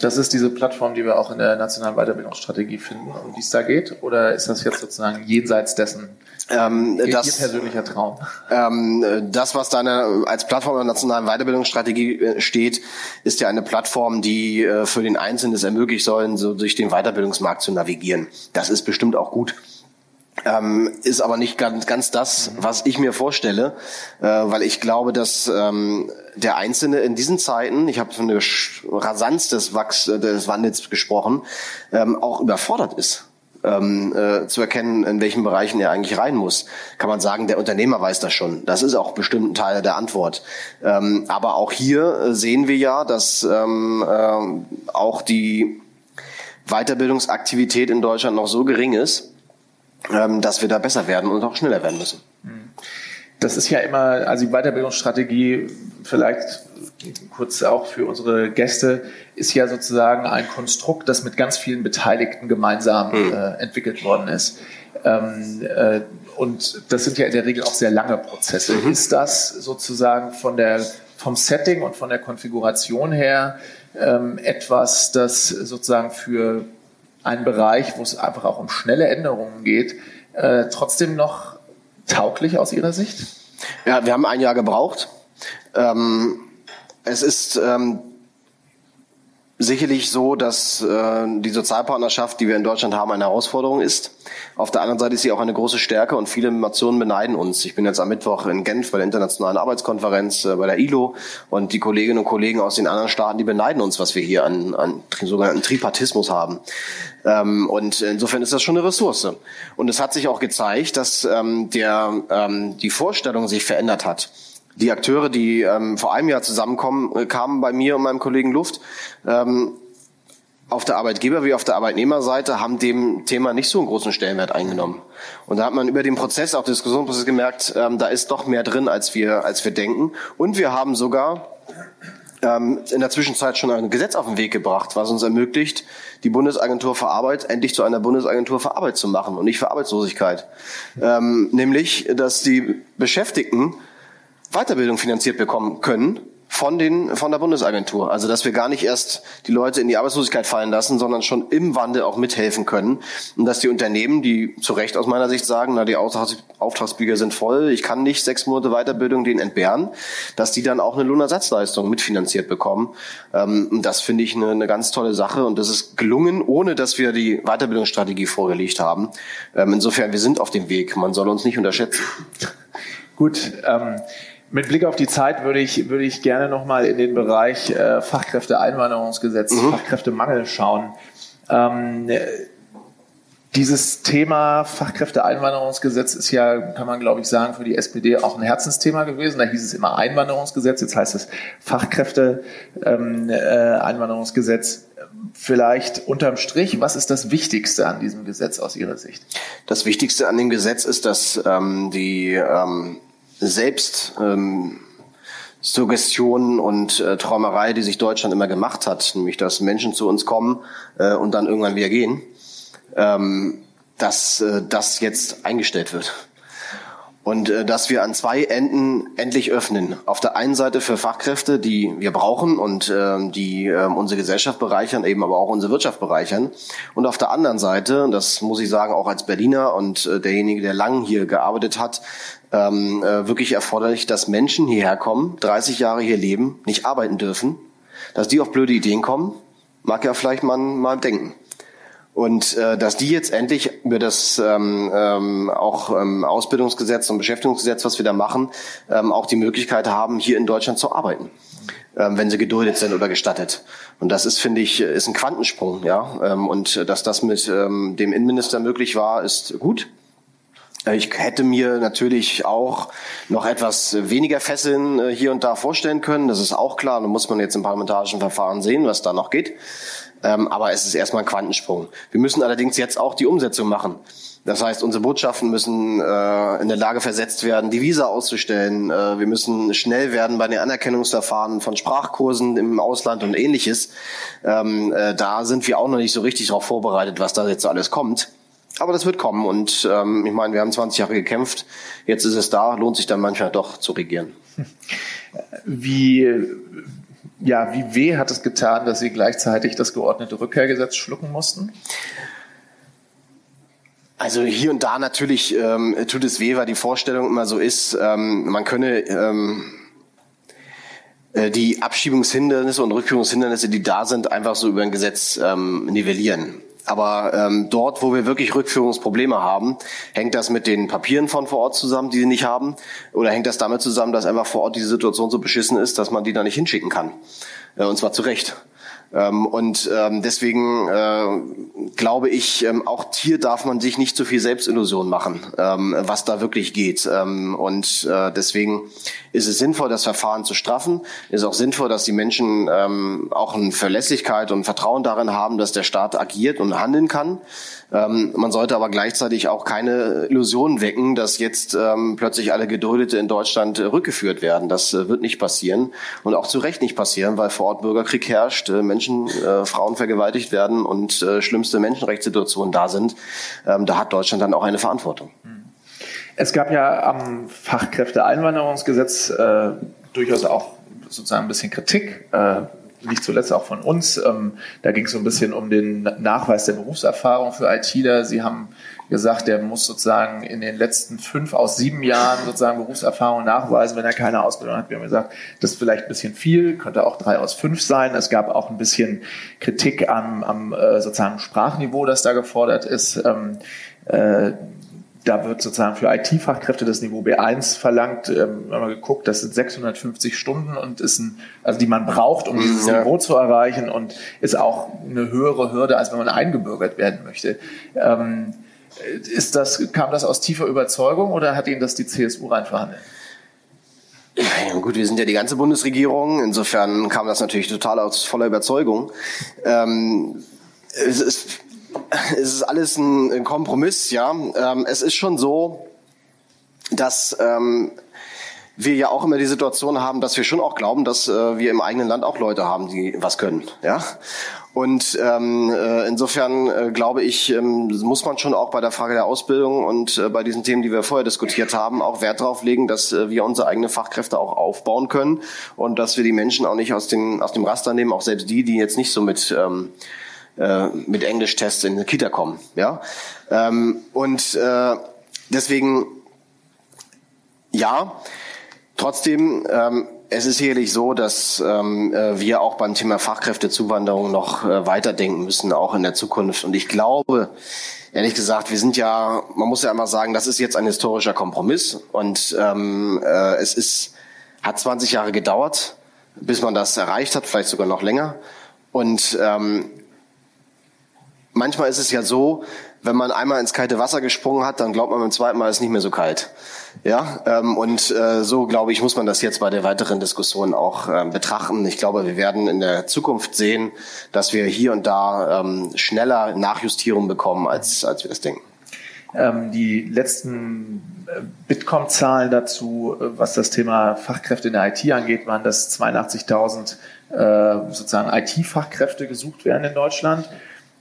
Das ist diese Plattform, die wir auch in der nationalen Weiterbildungsstrategie finden, um die es da geht? Oder ist das jetzt sozusagen jenseits dessen ähm, das, Ihr persönlicher Traum? Ähm, das, was da eine, als Plattform der nationalen Weiterbildungsstrategie äh, steht, ist ja eine Plattform, die äh, für den Einzelnen es ermöglichen sollen, so durch den Weiterbildungsmarkt zu navigieren. Das ist bestimmt auch gut ähm, ist aber nicht ganz, ganz das, was ich mir vorstelle, äh, weil ich glaube, dass ähm, der Einzelne in diesen Zeiten, ich habe von der Rasanz des, Wachs des Wandels gesprochen, ähm, auch überfordert ist. Ähm, äh, zu erkennen, in welchen Bereichen er eigentlich rein muss. Kann man sagen, der Unternehmer weiß das schon. Das ist auch bestimmt ein Teil der Antwort. Ähm, aber auch hier äh, sehen wir ja, dass ähm, äh, auch die Weiterbildungsaktivität in Deutschland noch so gering ist, dass wir da besser werden und auch schneller werden müssen. Das ist ja immer, also die Weiterbildungsstrategie, vielleicht kurz auch für unsere Gäste, ist ja sozusagen ein Konstrukt, das mit ganz vielen Beteiligten gemeinsam hm. äh, entwickelt worden ist. Ähm, äh, und das sind ja in der Regel auch sehr lange Prozesse. Mhm. Ist das sozusagen von der, vom Setting und von der Konfiguration her ähm, etwas, das sozusagen für ein Bereich, wo es einfach auch um schnelle Änderungen geht, äh, trotzdem noch tauglich aus Ihrer Sicht? Ja, wir haben ein Jahr gebraucht. Ähm, es ist ähm, sicherlich so, dass äh, die Sozialpartnerschaft, die wir in Deutschland haben, eine Herausforderung ist. Auf der anderen Seite ist sie auch eine große Stärke und viele Nationen beneiden uns. Ich bin jetzt am Mittwoch in Genf bei der Internationalen Arbeitskonferenz, äh, bei der ILO und die Kolleginnen und Kollegen aus den anderen Staaten, die beneiden uns, was wir hier an, an sogenannten Tripartismus haben. Ähm, und insofern ist das schon eine Ressource. Und es hat sich auch gezeigt, dass ähm, der, ähm, die Vorstellung sich verändert hat die Akteure, die ähm, vor einem Jahr zusammenkommen, äh, kamen bei mir und meinem Kollegen Luft. Ähm, auf der Arbeitgeber wie auf der Arbeitnehmerseite haben dem Thema nicht so einen großen Stellenwert eingenommen. Und da hat man über den Prozess, auch Diskussionsprozess gemerkt, ähm, da ist doch mehr drin, als wir, als wir denken. Und wir haben sogar ähm, in der Zwischenzeit schon ein Gesetz auf den Weg gebracht, was uns ermöglicht, die Bundesagentur für Arbeit endlich zu einer Bundesagentur für Arbeit zu machen und nicht für Arbeitslosigkeit. Ähm, nämlich, dass die Beschäftigten Weiterbildung finanziert bekommen können von den von der Bundesagentur. Also dass wir gar nicht erst die Leute in die Arbeitslosigkeit fallen lassen, sondern schon im Wandel auch mithelfen können und dass die Unternehmen, die zu Recht aus meiner Sicht sagen, na die Auftrags Auftragsbücher sind voll, ich kann nicht sechs Monate Weiterbildung denen entbehren, dass die dann auch eine Lohnersatzleistung mitfinanziert bekommen. Ähm, das finde ich eine, eine ganz tolle Sache und das ist gelungen, ohne dass wir die Weiterbildungsstrategie vorgelegt haben. Ähm, insofern wir sind auf dem Weg. Man soll uns nicht unterschätzen. Gut. Ähm mit Blick auf die Zeit würde ich, würde ich gerne nochmal in den Bereich äh, Fachkräfteeinwanderungsgesetz, mhm. Fachkräftemangel schauen. Ähm, dieses Thema Fachkräfteeinwanderungsgesetz ist ja, kann man glaube ich sagen, für die SPD auch ein Herzensthema gewesen. Da hieß es immer Einwanderungsgesetz, jetzt heißt es Fachkräfteeinwanderungsgesetz. Ähm, äh, Vielleicht unterm Strich, was ist das Wichtigste an diesem Gesetz aus Ihrer Sicht? Das Wichtigste an dem Gesetz ist, dass ähm, die ähm, selbst ähm, Suggestionen und äh, Träumerei, die sich Deutschland immer gemacht hat, nämlich dass Menschen zu uns kommen äh, und dann irgendwann wieder gehen, ähm, dass äh, das jetzt eingestellt wird und äh, dass wir an zwei Enden endlich öffnen. Auf der einen Seite für Fachkräfte, die wir brauchen und äh, die äh, unsere Gesellschaft bereichern, eben aber auch unsere Wirtschaft bereichern. Und auf der anderen Seite, das muss ich sagen, auch als Berliner und äh, derjenige, der lang hier gearbeitet hat, ähm, äh, wirklich erforderlich, dass Menschen hierher kommen, 30 Jahre hier leben, nicht arbeiten dürfen, dass die auf blöde Ideen kommen, mag ja vielleicht man mal denken. Und äh, dass die jetzt endlich über das ähm, ähm, auch ähm, Ausbildungsgesetz und Beschäftigungsgesetz, was wir da machen, ähm, auch die Möglichkeit haben, hier in Deutschland zu arbeiten, ähm, wenn sie geduldet sind oder gestattet. Und das ist, finde ich, ist ein Quantensprung, ja. Ähm, und dass das mit ähm, dem Innenminister möglich war, ist gut. Äh, ich hätte mir natürlich auch noch etwas weniger Fesseln äh, hier und da vorstellen können. Das ist auch klar. Da muss man jetzt im parlamentarischen Verfahren sehen, was da noch geht. Ähm, aber es ist erstmal ein Quantensprung. Wir müssen allerdings jetzt auch die Umsetzung machen. Das heißt, unsere Botschaften müssen äh, in der Lage versetzt werden, die Visa auszustellen. Wir müssen schnell werden bei den Anerkennungsverfahren von Sprachkursen im Ausland und ähnliches. Ähm, äh, da sind wir auch noch nicht so richtig darauf vorbereitet, was da jetzt alles kommt. Aber das wird kommen und ähm, ich meine, wir haben 20 Jahre gekämpft, jetzt ist es da, lohnt sich dann manchmal doch zu regieren. Wie, ja, wie weh hat es getan, dass Sie gleichzeitig das geordnete Rückkehrgesetz schlucken mussten? Also hier und da natürlich ähm, tut es weh, weil die Vorstellung immer so ist, ähm, man könne ähm, äh, die Abschiebungshindernisse und Rückführungshindernisse, die da sind, einfach so über ein Gesetz ähm, nivellieren. Aber ähm, dort, wo wir wirklich Rückführungsprobleme haben, hängt das mit den Papieren von vor Ort zusammen, die sie nicht haben? Oder hängt das damit zusammen, dass einfach vor Ort die Situation so beschissen ist, dass man die da nicht hinschicken kann? Äh, und zwar zu Recht. Ähm, und ähm, deswegen äh, glaube ich, ähm, auch hier darf man sich nicht zu viel Selbstillusion machen, ähm, was da wirklich geht. Ähm, und äh, deswegen ist es sinnvoll, das Verfahren zu straffen. Ist auch sinnvoll, dass die Menschen ähm, auch eine Verlässlichkeit und Vertrauen darin haben, dass der Staat agiert und handeln kann. Ähm, man sollte aber gleichzeitig auch keine Illusionen wecken, dass jetzt ähm, plötzlich alle Geduldete in Deutschland äh, rückgeführt werden. Das äh, wird nicht passieren und auch zu Recht nicht passieren, weil vor Ort Bürgerkrieg herrscht, äh, Menschen, äh, Frauen vergewaltigt werden und äh, schlimmste Menschenrechtssituationen da sind. Ähm, da hat Deutschland dann auch eine Verantwortung. Es gab ja am Fachkräfteeinwanderungsgesetz äh, durchaus auch sozusagen ein bisschen Kritik. Nicht zuletzt auch von uns. Ähm, da ging es so ein bisschen um den Nachweis der Berufserfahrung für ITler. Sie haben gesagt, der muss sozusagen in den letzten fünf aus sieben Jahren sozusagen Berufserfahrung nachweisen, wenn er keine Ausbildung hat. Wir haben gesagt, das ist vielleicht ein bisschen viel, könnte auch drei aus fünf sein. Es gab auch ein bisschen Kritik am, am äh, sozusagen Sprachniveau, das da gefordert ist. Ähm, äh, da wird sozusagen für IT-Fachkräfte das Niveau B1 verlangt. Ähm, wir haben mal geguckt, das sind 650 Stunden und ist ein, also die man braucht, um dieses ja. Niveau zu erreichen und ist auch eine höhere Hürde, als wenn man eingebürgert werden möchte. Ähm, ist das, kam das aus tiefer Überzeugung oder hat Ihnen das die CSU rein verhandelt? Ja, gut, wir sind ja die ganze Bundesregierung. Insofern kam das natürlich total aus voller Überzeugung. Ähm, es ist es ist alles ein Kompromiss, ja. Ähm, es ist schon so, dass ähm, wir ja auch immer die Situation haben, dass wir schon auch glauben, dass äh, wir im eigenen Land auch Leute haben, die was können, ja. Und ähm, äh, insofern äh, glaube ich, ähm, muss man schon auch bei der Frage der Ausbildung und äh, bei diesen Themen, die wir vorher diskutiert haben, auch Wert darauf legen, dass äh, wir unsere eigenen Fachkräfte auch aufbauen können und dass wir die Menschen auch nicht aus, den, aus dem Raster nehmen, auch selbst die, die jetzt nicht so mit ähm, äh, mit Englischtests in die Kita kommen. Ja? Ähm, und äh, deswegen, ja, trotzdem, ähm, es ist sicherlich so, dass ähm, äh, wir auch beim Thema Fachkräftezuwanderung noch äh, weiterdenken müssen, auch in der Zukunft. Und ich glaube, ehrlich gesagt, wir sind ja, man muss ja einmal sagen, das ist jetzt ein historischer Kompromiss und ähm, äh, es ist, hat 20 Jahre gedauert, bis man das erreicht hat, vielleicht sogar noch länger. Und ähm, manchmal ist es ja so, wenn man einmal ins kalte Wasser gesprungen hat, dann glaubt man beim zweiten Mal ist es nicht mehr so kalt. Ja, ähm, und äh, so glaube ich, muss man das jetzt bei der weiteren Diskussion auch äh, betrachten. Ich glaube, wir werden in der Zukunft sehen, dass wir hier und da ähm, schneller Nachjustierung bekommen, als, als wir das denken. Ähm, die letzten äh, Bitkom-Zahlen dazu, äh, was das Thema Fachkräfte in der IT angeht, waren, dass 82.000 äh, sozusagen IT-Fachkräfte gesucht werden in Deutschland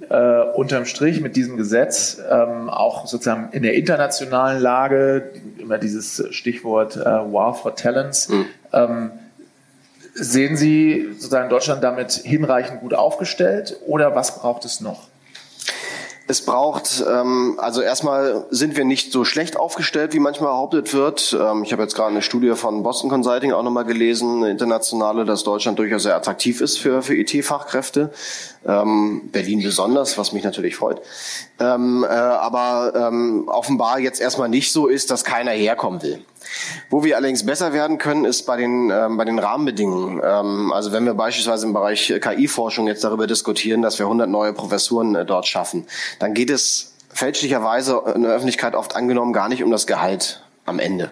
äh, unterm Strich mit diesem Gesetz ähm, auch sozusagen in der internationalen Lage, immer dieses Stichwort äh, War for Talents, mhm. ähm, sehen Sie sozusagen Deutschland damit hinreichend gut aufgestellt oder was braucht es noch? Es braucht, ähm, also erstmal sind wir nicht so schlecht aufgestellt, wie manchmal behauptet wird. Ähm, ich habe jetzt gerade eine Studie von Boston Consulting auch nochmal gelesen, eine internationale, dass Deutschland durchaus sehr attraktiv ist für, für IT-Fachkräfte. Ähm, Berlin besonders, was mich natürlich freut. Ähm, äh, aber offenbar jetzt erstmal nicht so ist, dass keiner herkommen will. Wo wir allerdings besser werden können, ist bei den, ähm, bei den Rahmenbedingungen. Ähm, also wenn wir beispielsweise im Bereich KI-Forschung jetzt darüber diskutieren, dass wir 100 neue Professuren äh, dort schaffen, dann geht es fälschlicherweise in der Öffentlichkeit oft angenommen gar nicht um das Gehalt am Ende,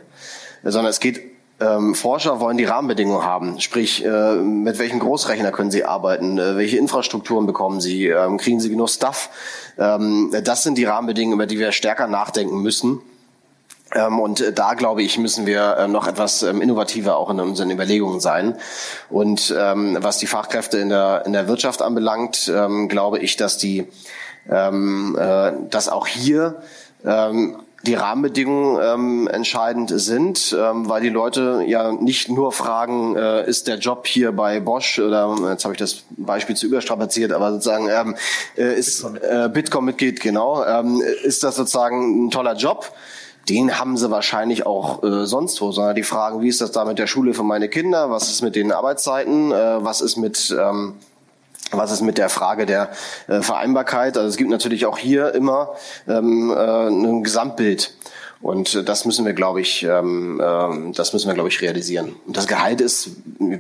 sondern es geht ähm, Forscher wollen die Rahmenbedingungen haben, sprich äh, mit welchem Großrechner können sie arbeiten, äh, welche Infrastrukturen bekommen sie, ähm, kriegen sie genug Stuff. Ähm, das sind die Rahmenbedingungen, über die wir stärker nachdenken müssen und äh, da, glaube ich, müssen wir äh, noch etwas ähm, innovativer auch in unseren Überlegungen sein. Und ähm, was die Fachkräfte in der, in der Wirtschaft anbelangt, glaube ich, dass die, äh, dass auch hier die Rahmenbedingungen ähm, entscheidend sind, ähm, weil die Leute ja nicht nur fragen, äh, ist der Job hier bei Bosch oder jetzt habe ich das Beispiel zu überstrapaziert, aber sozusagen ähm, äh, ist äh, Bitkom-Mitglied genau, ähm, ist das sozusagen ein toller Job? Den haben sie wahrscheinlich auch äh, sonst wo, sondern die fragen, wie ist das da mit der Schule für meine Kinder, was ist mit den Arbeitszeiten, äh, was ist mit ähm, was ist mit der Frage der äh, Vereinbarkeit? Also es gibt natürlich auch hier immer ähm, äh, ein Gesamtbild. Und das müssen wir, glaube ich, ähm, äh, das müssen wir, glaube ich, realisieren. Und das Gehalt ist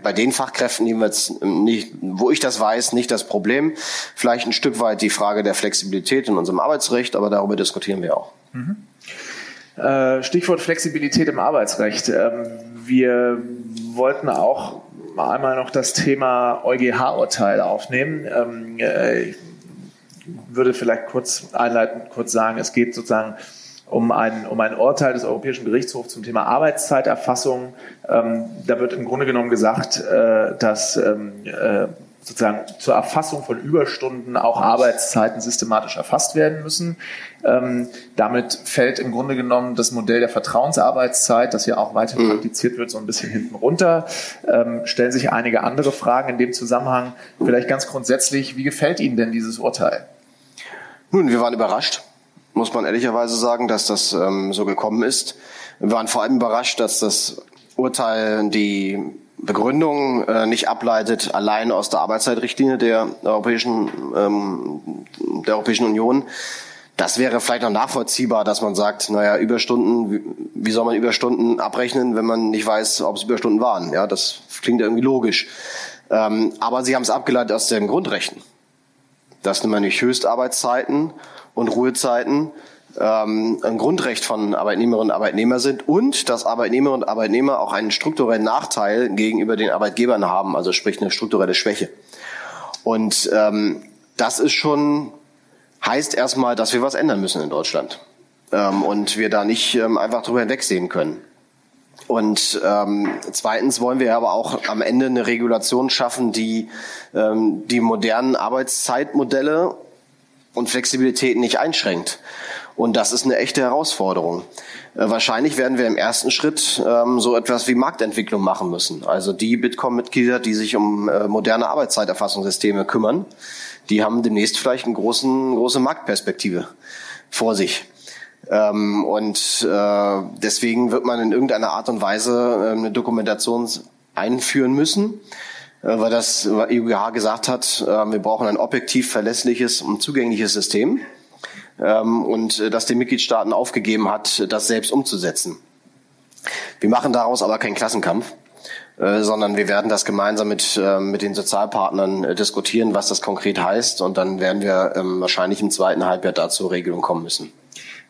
bei den Fachkräften jeweils nicht, wo ich das weiß, nicht das Problem. Vielleicht ein Stück weit die Frage der Flexibilität in unserem Arbeitsrecht, aber darüber diskutieren wir auch. Mhm. Äh, Stichwort Flexibilität im Arbeitsrecht. Ähm, wir wollten auch einmal noch das Thema EuGH-Urteil aufnehmen. Ähm, äh, ich würde vielleicht kurz einleitend kurz sagen, es geht sozusagen um ein, um ein Urteil des Europäischen Gerichtshofs zum Thema Arbeitszeiterfassung. Ähm, da wird im Grunde genommen gesagt, äh, dass sozusagen zur Erfassung von Überstunden auch Arbeitszeiten systematisch erfasst werden müssen. Ähm, damit fällt im Grunde genommen das Modell der Vertrauensarbeitszeit, das ja auch weiterhin mhm. praktiziert wird, so ein bisschen hinten runter. Ähm, stellen sich einige andere Fragen in dem Zusammenhang. Vielleicht ganz grundsätzlich, wie gefällt Ihnen denn dieses Urteil? Nun, wir waren überrascht, muss man ehrlicherweise sagen, dass das ähm, so gekommen ist. Wir waren vor allem überrascht, dass das Urteil die Begründung äh, nicht ableitet allein aus der Arbeitszeitrichtlinie der Europäischen, ähm, der Europäischen Union. Das wäre vielleicht noch nachvollziehbar, dass man sagt, naja, Überstunden, wie, soll man Überstunden abrechnen, wenn man nicht weiß, ob es Überstunden waren? Ja, das klingt irgendwie logisch. Ähm, aber sie haben es abgeleitet aus den Grundrechten. Das sind nämlich Höchstarbeitszeiten und Ruhezeiten ähm, ein Grundrecht von Arbeitnehmerinnen und Arbeitnehmern sind und dass Arbeitnehmerinnen und Arbeitnehmer auch einen strukturellen Nachteil gegenüber den Arbeitgebern haben, also sprich eine strukturelle Schwäche. Und ähm, das ist schon heißt erstmal, dass wir was ändern müssen in Deutschland ähm, und wir da nicht ähm, einfach drüber hinwegsehen können. Und ähm, zweitens wollen wir aber auch am Ende eine Regulation schaffen, die ähm, die modernen Arbeitszeitmodelle und Flexibilität nicht einschränkt. Und das ist eine echte Herausforderung. Äh, wahrscheinlich werden wir im ersten Schritt ähm, so etwas wie Marktentwicklung machen müssen. Also die Bitkom-Mitglieder, die sich um äh, moderne Arbeitszeiterfassungssysteme kümmern, die haben demnächst vielleicht eine großen, große Marktperspektive vor sich. Ähm, und äh, deswegen wird man in irgendeiner Art und Weise äh, eine Dokumentation einführen müssen, äh, weil das EuGH gesagt hat, äh, wir brauchen ein objektiv verlässliches und zugängliches System ähm, und äh, das den Mitgliedstaaten aufgegeben hat, das selbst umzusetzen. Wir machen daraus aber keinen Klassenkampf, äh, sondern wir werden das gemeinsam mit, äh, mit den Sozialpartnern äh, diskutieren, was das konkret heißt. Und dann werden wir ähm, wahrscheinlich im zweiten Halbjahr dazu Regelung kommen müssen.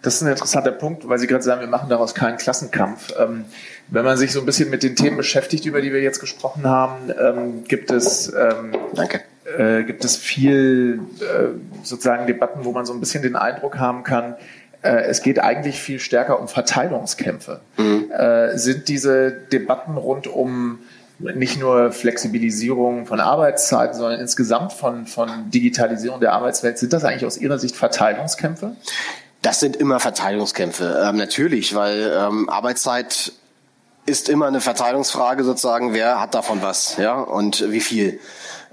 Das ist ein interessanter Punkt, weil Sie gerade sagen, wir machen daraus keinen Klassenkampf. Ähm, wenn man sich so ein bisschen mit den Themen beschäftigt, über die wir jetzt gesprochen haben, ähm, gibt es ähm, Danke äh, gibt es viel äh, sozusagen Debatten, wo man so ein bisschen den Eindruck haben kann, äh, es geht eigentlich viel stärker um Verteilungskämpfe. Mhm. Äh, sind diese Debatten rund um nicht nur Flexibilisierung von Arbeitszeiten, sondern insgesamt von, von Digitalisierung der Arbeitswelt, sind das eigentlich aus Ihrer Sicht Verteilungskämpfe? Das sind immer Verteilungskämpfe, ähm, natürlich, weil ähm, Arbeitszeit ist immer eine Verteilungsfrage sozusagen, wer hat davon was, ja, und wie viel.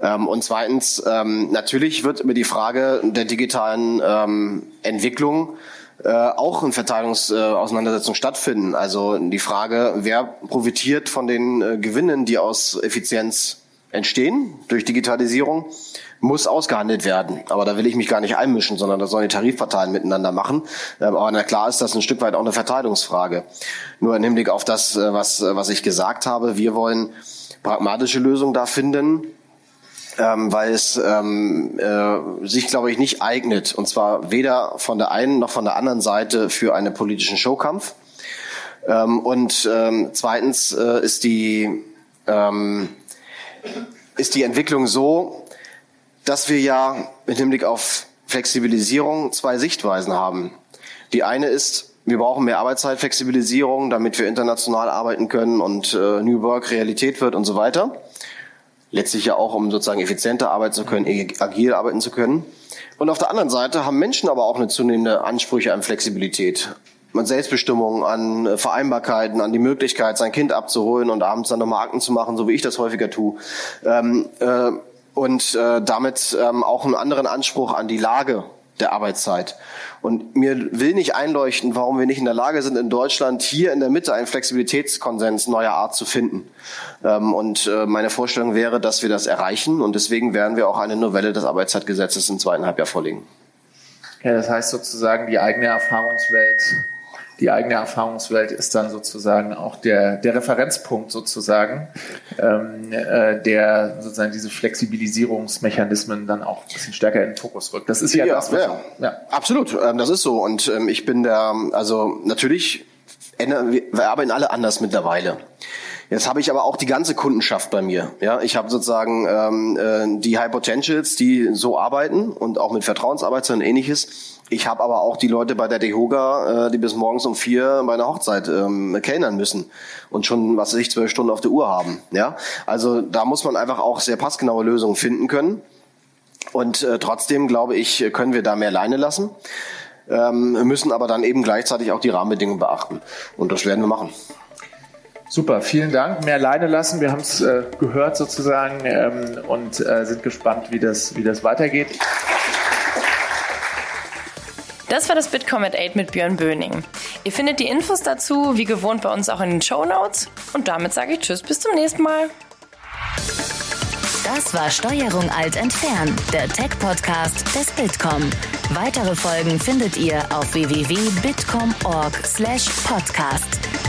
Ähm, und zweitens, ähm, natürlich wird über die Frage der digitalen ähm, Entwicklung äh, auch eine Verteilungsauseinandersetzung äh, stattfinden. Also die Frage, wer profitiert von den äh, Gewinnen, die aus Effizienz entstehen durch Digitalisierung, muss ausgehandelt werden. Aber da will ich mich gar nicht einmischen, sondern das sollen die Tarifparteien miteinander machen. Ähm, aber na klar ist das ein Stück weit auch eine Verteilungsfrage. Nur im Hinblick auf das, äh, was, was ich gesagt habe, wir wollen pragmatische Lösungen da finden, ähm, weil es ähm, äh, sich, glaube ich, nicht eignet. Und zwar weder von der einen noch von der anderen Seite für einen politischen Showkampf. Ähm, und ähm, zweitens äh, ist die ähm, ist die Entwicklung so, dass wir ja im Hinblick auf Flexibilisierung zwei Sichtweisen haben. Die eine ist, wir brauchen mehr Arbeitszeitflexibilisierung, damit wir international arbeiten können und äh, New Work Realität wird und so weiter letztlich ja auch, um sozusagen effizienter arbeiten zu können, agil arbeiten zu können. Und auf der anderen Seite haben Menschen aber auch eine zunehmende Ansprüche an Flexibilität, an Selbstbestimmung, an Vereinbarkeiten, an die Möglichkeit, sein Kind abzuholen und abends dann nochmal Akten zu machen, so wie ich das häufiger tue. Ähm, äh, und äh, damit ähm, auch einen anderen Anspruch an die Lage der Arbeitszeit. Und mir will nicht einleuchten, warum wir nicht in der Lage sind, in Deutschland hier in der Mitte einen Flexibilitätskonsens neuer Art zu finden. Ähm, und äh, meine Vorstellung wäre, dass wir das erreichen. Und deswegen werden wir auch eine Novelle des Arbeitszeitgesetzes im zweiten Halbjahr vorlegen. Ja, das heißt sozusagen die eigene Erfahrungswelt die eigene Erfahrungswelt ist dann sozusagen auch der, der Referenzpunkt sozusagen, ähm, äh, der sozusagen diese Flexibilisierungsmechanismen dann auch ein bisschen stärker in den Fokus rückt. Das ist ja, ja das, was ja. ja. Absolut, ähm, das ist so. Und ähm, ich bin da, also natürlich, wir arbeiten alle anders mittlerweile. Jetzt habe ich aber auch die ganze Kundenschaft bei mir. Ja, ich habe sozusagen ähm, äh, die High Potentials, die so arbeiten und auch mit Vertrauensarbeitern und ähnliches. Ich habe aber auch die Leute bei der Dehoga, äh, die bis morgens um vier bei einer Hochzeit ähm, kellnern müssen und schon, was weiß ich, zwölf Stunden auf der Uhr haben. Ja, also da muss man einfach auch sehr passgenaue Lösungen finden können. Und äh, trotzdem, glaube ich, können wir da mehr Leine lassen, ähm, müssen aber dann eben gleichzeitig auch die Rahmenbedingungen beachten. Und das werden wir machen. Super, vielen Dank. Mehr Leine lassen. Wir haben es äh, gehört sozusagen ähm, und äh, sind gespannt, wie das, wie das weitergeht. Das war das Bitkom at 8 mit Björn Böning. Ihr findet die Infos dazu wie gewohnt bei uns auch in den Show Notes. Und damit sage ich Tschüss, bis zum nächsten Mal. Das war Steuerung alt entfernen, der Tech-Podcast des Bitkom. Weitere Folgen findet ihr auf www.bitkom.org/podcast.